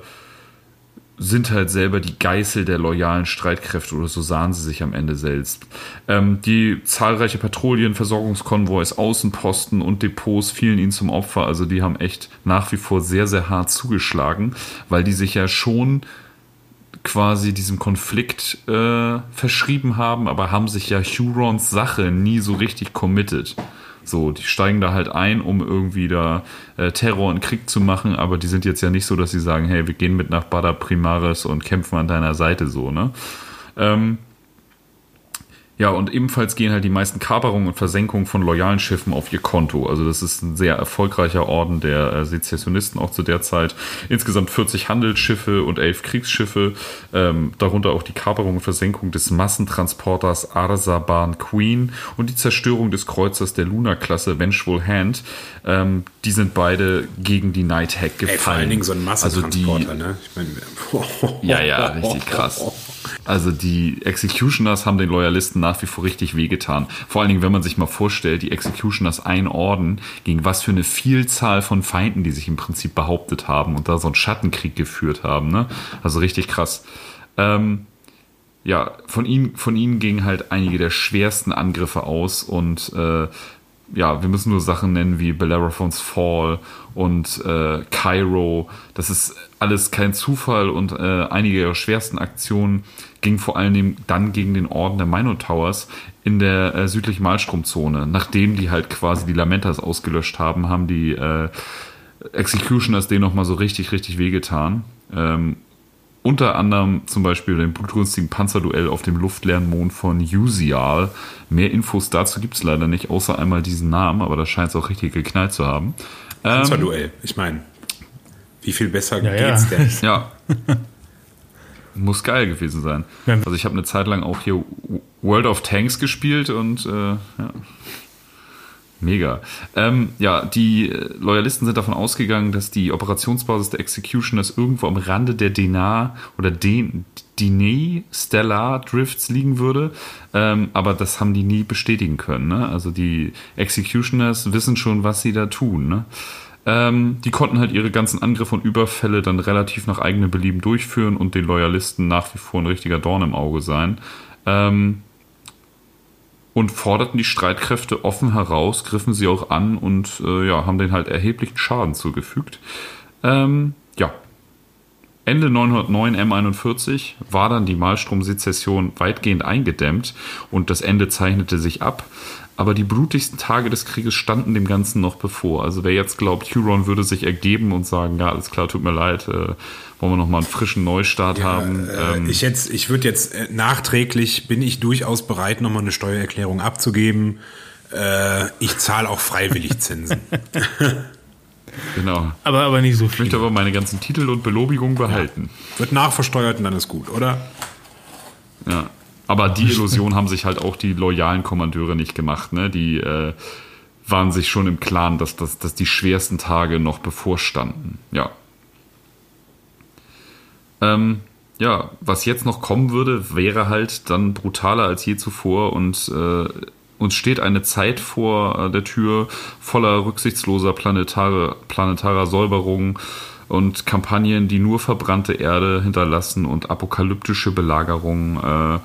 sind halt selber die Geißel der loyalen Streitkräfte oder so sahen sie sich am Ende selbst. Ähm, die zahlreiche Patrouillen, Versorgungskonvois, Außenposten und Depots fielen ihnen zum Opfer. Also die haben echt nach wie vor sehr, sehr hart zugeschlagen, weil die sich ja schon quasi diesem Konflikt äh, verschrieben haben, aber haben sich ja Hurons Sache nie so richtig committed. So, die steigen da halt ein, um irgendwie da äh, Terror und Krieg zu machen, aber die sind jetzt ja nicht so, dass sie sagen, hey, wir gehen mit nach Bada Primaris und kämpfen an deiner Seite so, ne? Ähm, ja, und ebenfalls gehen halt die meisten Kaperungen und Versenkungen von loyalen Schiffen auf ihr Konto. Also das ist ein sehr erfolgreicher Orden der äh, Sezessionisten auch zu der Zeit. Insgesamt 40 Handelsschiffe und 11 Kriegsschiffe, ähm, darunter auch die Kaperung und Versenkung des Massentransporters Arsaban Queen und die Zerstörung des Kreuzers der Luna-Klasse Vengeful Hand. Ähm, die sind beide gegen die Night Hack gefallen. Ey, vor allen Dingen so ein Massentransporter, also die, ne? Ich meine, <laughs> ja, ja, richtig krass. Also die Executioners haben den Loyalisten nach wie vor richtig wehgetan. Vor allen Dingen, wenn man sich mal vorstellt, die Executioners ein Orden, gegen was für eine Vielzahl von Feinden, die sich im Prinzip behauptet haben und da so einen Schattenkrieg geführt haben. Ne? Also richtig krass. Ähm, ja, von ihnen, von ihnen gingen halt einige der schwersten Angriffe aus und äh, ja, wir müssen nur Sachen nennen wie Bellerophons Fall und äh, Cairo. Das ist alles kein Zufall und äh, einige ihrer schwersten Aktionen gingen vor allen Dingen dann gegen den Orden der Minotowers in der äh, südlichen Malstromzone. Nachdem die halt quasi die Lamentas ausgelöscht haben, haben die äh, Executioners denen nochmal so richtig, richtig wehgetan. Ähm, unter anderem zum Beispiel den blutgrünstigen Panzerduell auf dem luftleeren Mond von Usial. Mehr Infos dazu gibt es leider nicht, außer einmal diesen Namen, aber da scheint es auch richtig geknallt zu haben. Panzerduell, ähm, ich meine, wie viel besser ja, geht's ja. denn? <laughs> Ja. Muss geil gewesen sein. Also ich habe eine Zeit lang auch hier World of Tanks gespielt und äh, ja. Mega. Ähm, ja, die Loyalisten sind davon ausgegangen, dass die Operationsbasis der Executioners irgendwo am Rande der Denar oder Dine Stellar Drifts liegen würde. Ähm, aber das haben die nie bestätigen können. Ne? Also die Executioners wissen schon, was sie da tun. Ne? Ähm, die konnten halt ihre ganzen Angriffe und Überfälle dann relativ nach eigenem Belieben durchführen und den Loyalisten nach wie vor ein richtiger Dorn im Auge sein. Ähm, und forderten die Streitkräfte offen heraus, griffen sie auch an und äh, ja, haben denen halt erheblichen Schaden zugefügt. Ähm, ja. Ende 909 M41 war dann die Malstrom-Sezession weitgehend eingedämmt und das Ende zeichnete sich ab. Aber die blutigsten Tage des Krieges standen dem Ganzen noch bevor. Also wer jetzt glaubt, Huron würde sich ergeben und sagen, ja, alles klar, tut mir leid, äh, wollen wir nochmal einen frischen Neustart haben. Äh, Ähm, ich jetzt, ich würde jetzt äh, nachträglich bin ich durchaus bereit, nochmal eine Steuererklärung abzugeben. Äh, ich zahle auch freiwillig Zinsen. <laughs> genau. Aber, aber nicht so Ich möchte viel. aber meine ganzen Titel und Belobigungen behalten. Wird nachversteuert und dann ist gut, oder? Ja. Aber die <laughs> Illusion haben sich halt auch die loyalen Kommandeure nicht gemacht. Ne? Die äh, waren sich schon im Klaren, dass, dass, dass die schwersten Tage noch bevorstanden. Ja. Ähm, ja, was jetzt noch kommen würde, wäre halt dann brutaler als je zuvor und äh, uns steht eine Zeit vor äh, der Tür voller rücksichtsloser planetare, planetarer Säuberung und Kampagnen, die nur verbrannte Erde hinterlassen und apokalyptische Belagerungen, äh,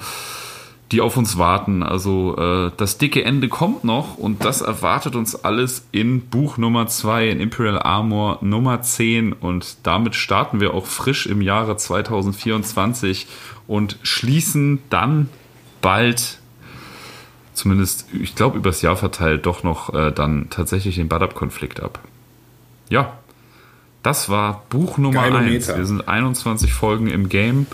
die auf uns warten. Also äh, das dicke Ende kommt noch und das erwartet uns alles in Buch Nummer 2, in Imperial Armor Nummer 10 und damit starten wir auch frisch im Jahre 2024 und schließen dann bald zumindest, ich glaube, übers Jahr verteilt doch noch äh, dann tatsächlich den Badab-Konflikt ab. Ja, das war Buch Nummer Geile 1. Meter. Wir sind 21 Folgen im Game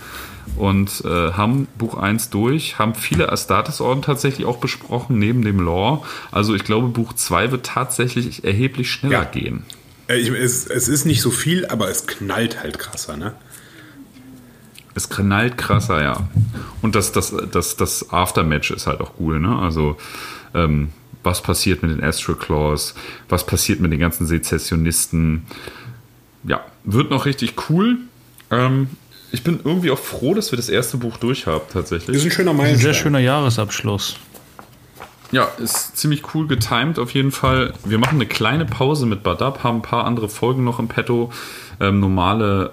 und äh, haben Buch 1 durch, haben viele Astartes-Orden tatsächlich auch besprochen, neben dem Lore. Also ich glaube, Buch 2 wird tatsächlich erheblich schneller Ja. gehen. Äh, ich, es, es ist nicht so viel, aber es knallt halt krasser, ne? Es knallt krasser, ja. Und das, das, das, das Aftermatch ist halt auch cool, ne? Also, ähm, was passiert mit den Astral Claws? Was passiert mit den ganzen Sezessionisten? Ja, wird noch richtig cool. Ähm, ich bin irgendwie auch froh, dass wir das erste Buch durch haben, tatsächlich. Ist ein schöner Ein Meilenstein. sehr schöner Jahresabschluss. Ja, ist ziemlich cool getimed auf jeden Fall. Wir machen eine kleine Pause mit Badab, haben ein paar andere Folgen noch im Petto. Ähm, normale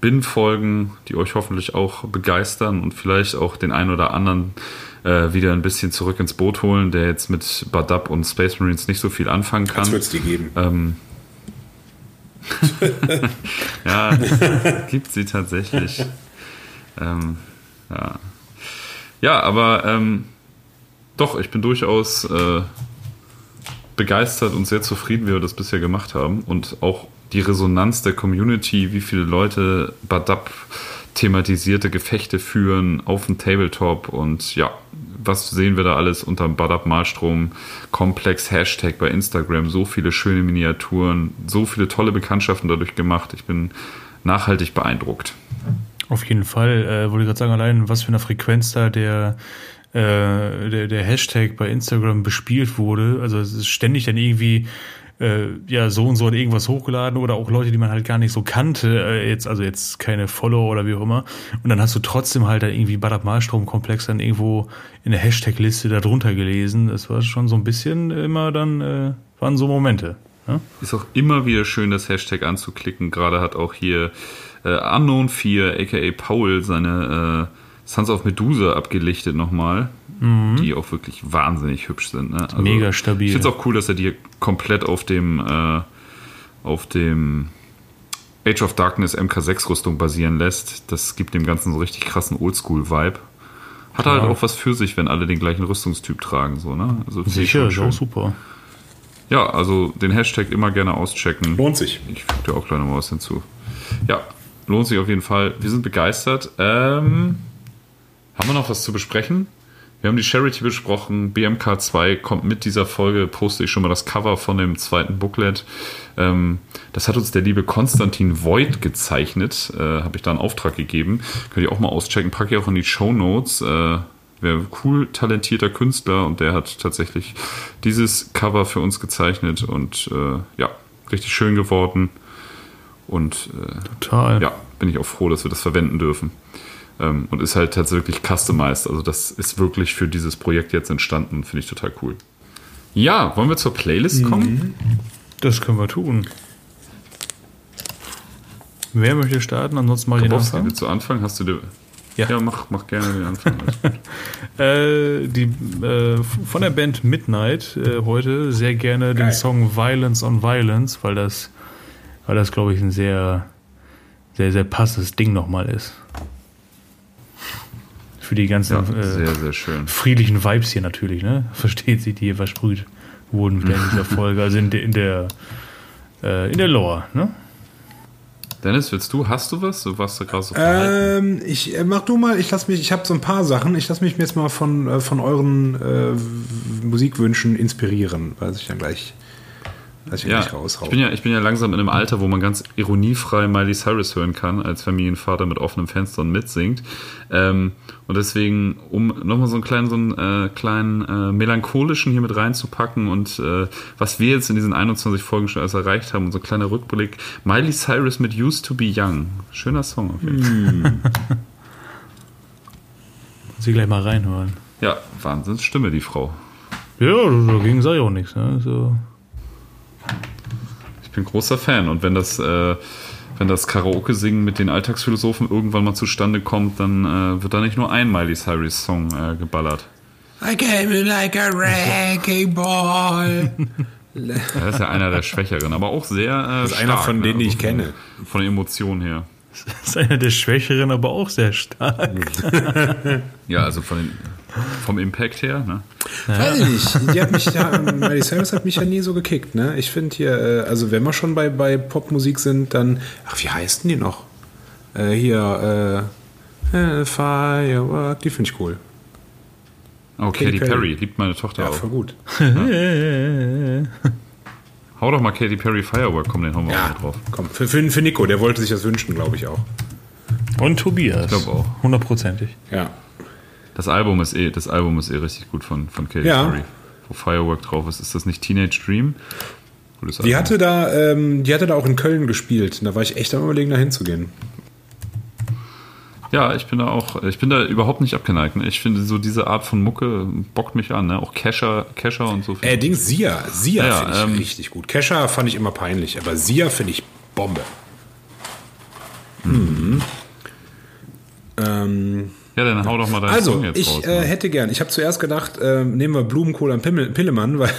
Bin-Folgen, die euch hoffentlich auch begeistern und vielleicht auch den einen oder anderen äh, wieder ein bisschen zurück ins Boot holen, der jetzt mit Badab und Space Marines nicht so viel anfangen Das kann. wird es dir geben. Ähm, <laughs> ja, gibt sie tatsächlich. ähm, ja. ja, aber ähm, doch, ich bin durchaus äh, begeistert und sehr zufrieden, wie wir das bisher gemacht haben. Und auch die Resonanz der Community, wie viele Leute Badab thematisierte Gefechte führen auf dem Tabletop und ja, was sehen wir da alles unter Badab Malstrom Komplex Hashtag bei Instagram, so viele schöne Miniaturen, so viele tolle Bekanntschaften dadurch gemacht. Ich bin nachhaltig beeindruckt. Auf jeden Fall. Äh, wollte ich gerade sagen, allein was für eine Frequenz da der, äh, der, der Hashtag bei Instagram bespielt wurde. Also es ist ständig dann irgendwie äh, ja so und so hat irgendwas hochgeladen oder auch Leute, die man halt gar nicht so kannte, äh, jetzt also jetzt keine Follower oder wie auch immer. Und dann hast du trotzdem halt dann irgendwie Badab Malstrom-Komplex dann irgendwo in der Hashtag-Liste da drunter gelesen. Das war schon so ein bisschen immer dann, äh, waren so Momente. Ja? Ist auch immer wieder schön, das Hashtag anzuklicken. Gerade hat auch hier äh, Unknown4, aka Paul, seine äh, Sons of Medusa abgelichtet nochmal, die auch wirklich wahnsinnig hübsch sind. Ne? Also, Mega stabil. Ich finde es auch cool, dass er die komplett auf dem äh, auf dem Age of Darkness MK6 Rüstung basieren lässt. Das gibt dem Ganzen so richtig krassen Oldschool-Vibe. Hat halt Ja. auch was für sich, wenn alle den gleichen Rüstungstyp tragen, so, ne? Also Sicher, schon ist auch super. Ja, also den Hashtag immer gerne auschecken. Lohnt sich. Ich füge dir auch gleich noch mal was hinzu. Ja, lohnt sich auf jeden Fall. Wir sind begeistert. Ähm, haben wir noch was zu besprechen? Wir haben die Charity besprochen. BMK2 kommt mit dieser Folge, poste ich schon mal das Cover von dem zweiten Booklet. Ähm, das hat uns der liebe Konstantin Voigt gezeichnet. Äh, Habe ich da einen Auftrag gegeben. Könnt ihr auch mal auschecken. Packe ich auch in die Show Notes. Äh, Wäre cool, talentierter Künstler und der hat tatsächlich dieses Cover für uns gezeichnet und äh, ja, richtig schön geworden. Und äh, Total. ja, bin ich auch froh, dass wir das verwenden dürfen. Ähm, und ist halt tatsächlich customized. Also das ist wirklich für dieses Projekt jetzt entstanden. Finde ich total cool. Ja, wollen wir zur Playlist kommen? Das können wir tun. Wer möchte starten? Ansonsten mal den Grabowski, Anfang. willst du anfangen? Hast du dir. Ja. Ja, mach, mach gerne den Anfang. <laughs> Äh, die, äh, von der Band Midnight äh, heute sehr gerne den Geil. Song Violence on Violence, weil das, weil das glaube ich, ein sehr, sehr, sehr passendes Ding nochmal ist. Für die ganzen Ja, äh, sehr, sehr schön. friedlichen Vibes hier natürlich, ne? <laughs> Versteht sich, die hier versprüht wurden wieder in <laughs> dieser Folge, also in der, in der, äh, in der Lore, ne? Dennis, willst du, hast du was? Du warst da gerade so. Ähm, ich äh, mach du mal, ich lass mich, ich habe so ein paar Sachen, ich lass mich jetzt mal von, äh, von euren äh, Musikwünschen inspirieren, weil ich dann gleich, was ich Ja, ich bin ja, ich bin ja langsam in einem Alter, wo man ganz ironiefrei Miley Cyrus hören kann, als Familienvater mit offenem Fenster und mitsingt. Ähm, und deswegen, um nochmal so einen kleinen, so einen äh, kleinen äh, melancholischen hier mit reinzupacken und äh, was wir jetzt in diesen 21 Folgen schon alles erreicht haben, und so ein kleiner Rückblick. Miley Cyrus mit Used to be Young. Schöner Song auf jeden Fall. <laughs> Sie gleich mal reinhören. Ja, Wahnsinnsstimme, die Frau. Ja, dagegen ich auch nichts, ne? So. Ich bin großer Fan und wenn das, äh, wenn das Karaoke-Singen mit den Alltagsphilosophen irgendwann mal zustande kommt, dann äh, wird da nicht nur ein Miley Cyrus-Song äh, geballert. I came in like a wrecking ball. <laughs> Er ist ja einer der Schwächeren, aber auch sehr äh, Das ist einer stark, von ne? denen, die ich Also kenne. Von den Emotionen her. Das ist einer der Schwächeren, aber auch sehr stark. Ja, also von den, vom Impact her. Ne? Weiß ich nicht. Die hat mich ja, Miley Cyrus hat mich ja nie so gekickt, ne? Ich finde hier, äh, also wenn wir schon bei, bei Popmusik sind, dann, ach, wie heißen die noch? Äh, hier, äh, äh, Firework, die finde ich cool. Oh, Katy Katy Perry. Perry. liebt meine Tochter Ja, auch. voll gut. Hau doch mal Katy Perry Firework, komm, den hauen wir auch Ja, noch drauf. komm, für, für, für Nico, der wollte sich das wünschen, glaube ich auch. Und Tobias. Ich glaube auch. Hundertprozentig. Ja. Das Album ist eh, das Album ist eh richtig gut von, von Katy Ja. Perry. Wo Firework drauf ist. Ist das nicht Teenage Dream? Gutes Die Album. hatte da, ähm, die hatte da auch in Köln gespielt. Und da war ich echt am überlegen, da hinzugehen. Ja, ich bin da auch, ich bin da überhaupt nicht abgeneigt. Ne? Ich finde so diese Art von Mucke bockt mich an, ne? Auch Kesha, Kesha und so. Äh, Dings, Sia. Sia Ja, finde ich ähm, richtig gut. Kesha fand ich immer peinlich, aber Sia finde ich Bombe. Mhm. Ähm, ja, dann hau doch mal deinen also, Song jetzt ich raus. äh, ne? hätte gern, ich habe zuerst gedacht, äh, nehmen wir Blumenkohl am Pimmel, Pillemann, <laughs> weil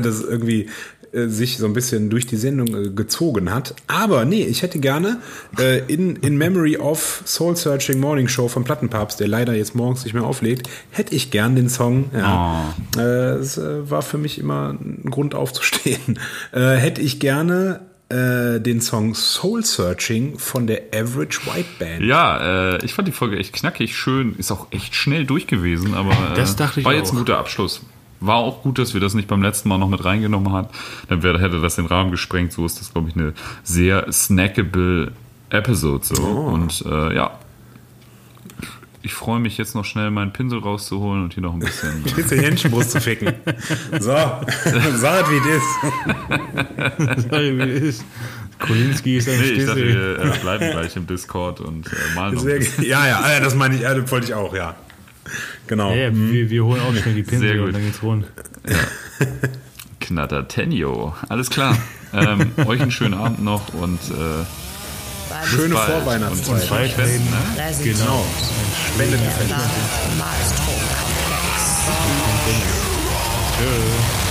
das irgendwie äh, sich so ein bisschen durch die Sendung äh, gezogen hat. Aber nee, ich hätte gerne äh, in, in Memory of Soul Searching Morning Show von Plattenpapst, der leider jetzt morgens nicht mehr auflegt, hätte ich gern den Song. Ja, Oh. es war für mich immer ein Grund aufzustehen. <laughs> Hätte ich gerne äh, den Song Soul Searching von der Average White Band. Ja, äh, ich fand die Folge echt knackig, schön, ist auch echt schnell durch gewesen, aber äh, Das dachte ich war jetzt auch. ein guter Abschluss. War auch gut, dass wir das nicht beim letzten Mal noch mit reingenommen haben. Dann wäre, hätte das den Rahmen gesprengt. So ist das, glaube ich, eine sehr snackable Episode. So. Oh. Und äh, ja, ich freue mich jetzt noch schnell meinen Pinsel rauszuholen und hier noch ein bisschen. <laughs> Jetzt den Händchenbrust zu ficken. So, <laughs> sag wie das ist. Sorry, wie es ist. Kolinski ist ein nee, ich dachte, wir äh, bleiben gleich im Discord und äh, malen noch ein bisschen. ja, ja, ja, das meine ich, ja, das wollte ich auch, ja. Genau. Ja, ja, wir, wir holen auch schnell die Pinsel Sehr gut. und dann geht's rund. Knatter Tenio. Alles klar. ähm, euch einen schönen Abend noch und äh, Schöne bald. Vorweihnachtszeit. Und, Weiterhin. ne? Genau. Maestro Komplex. Tschö.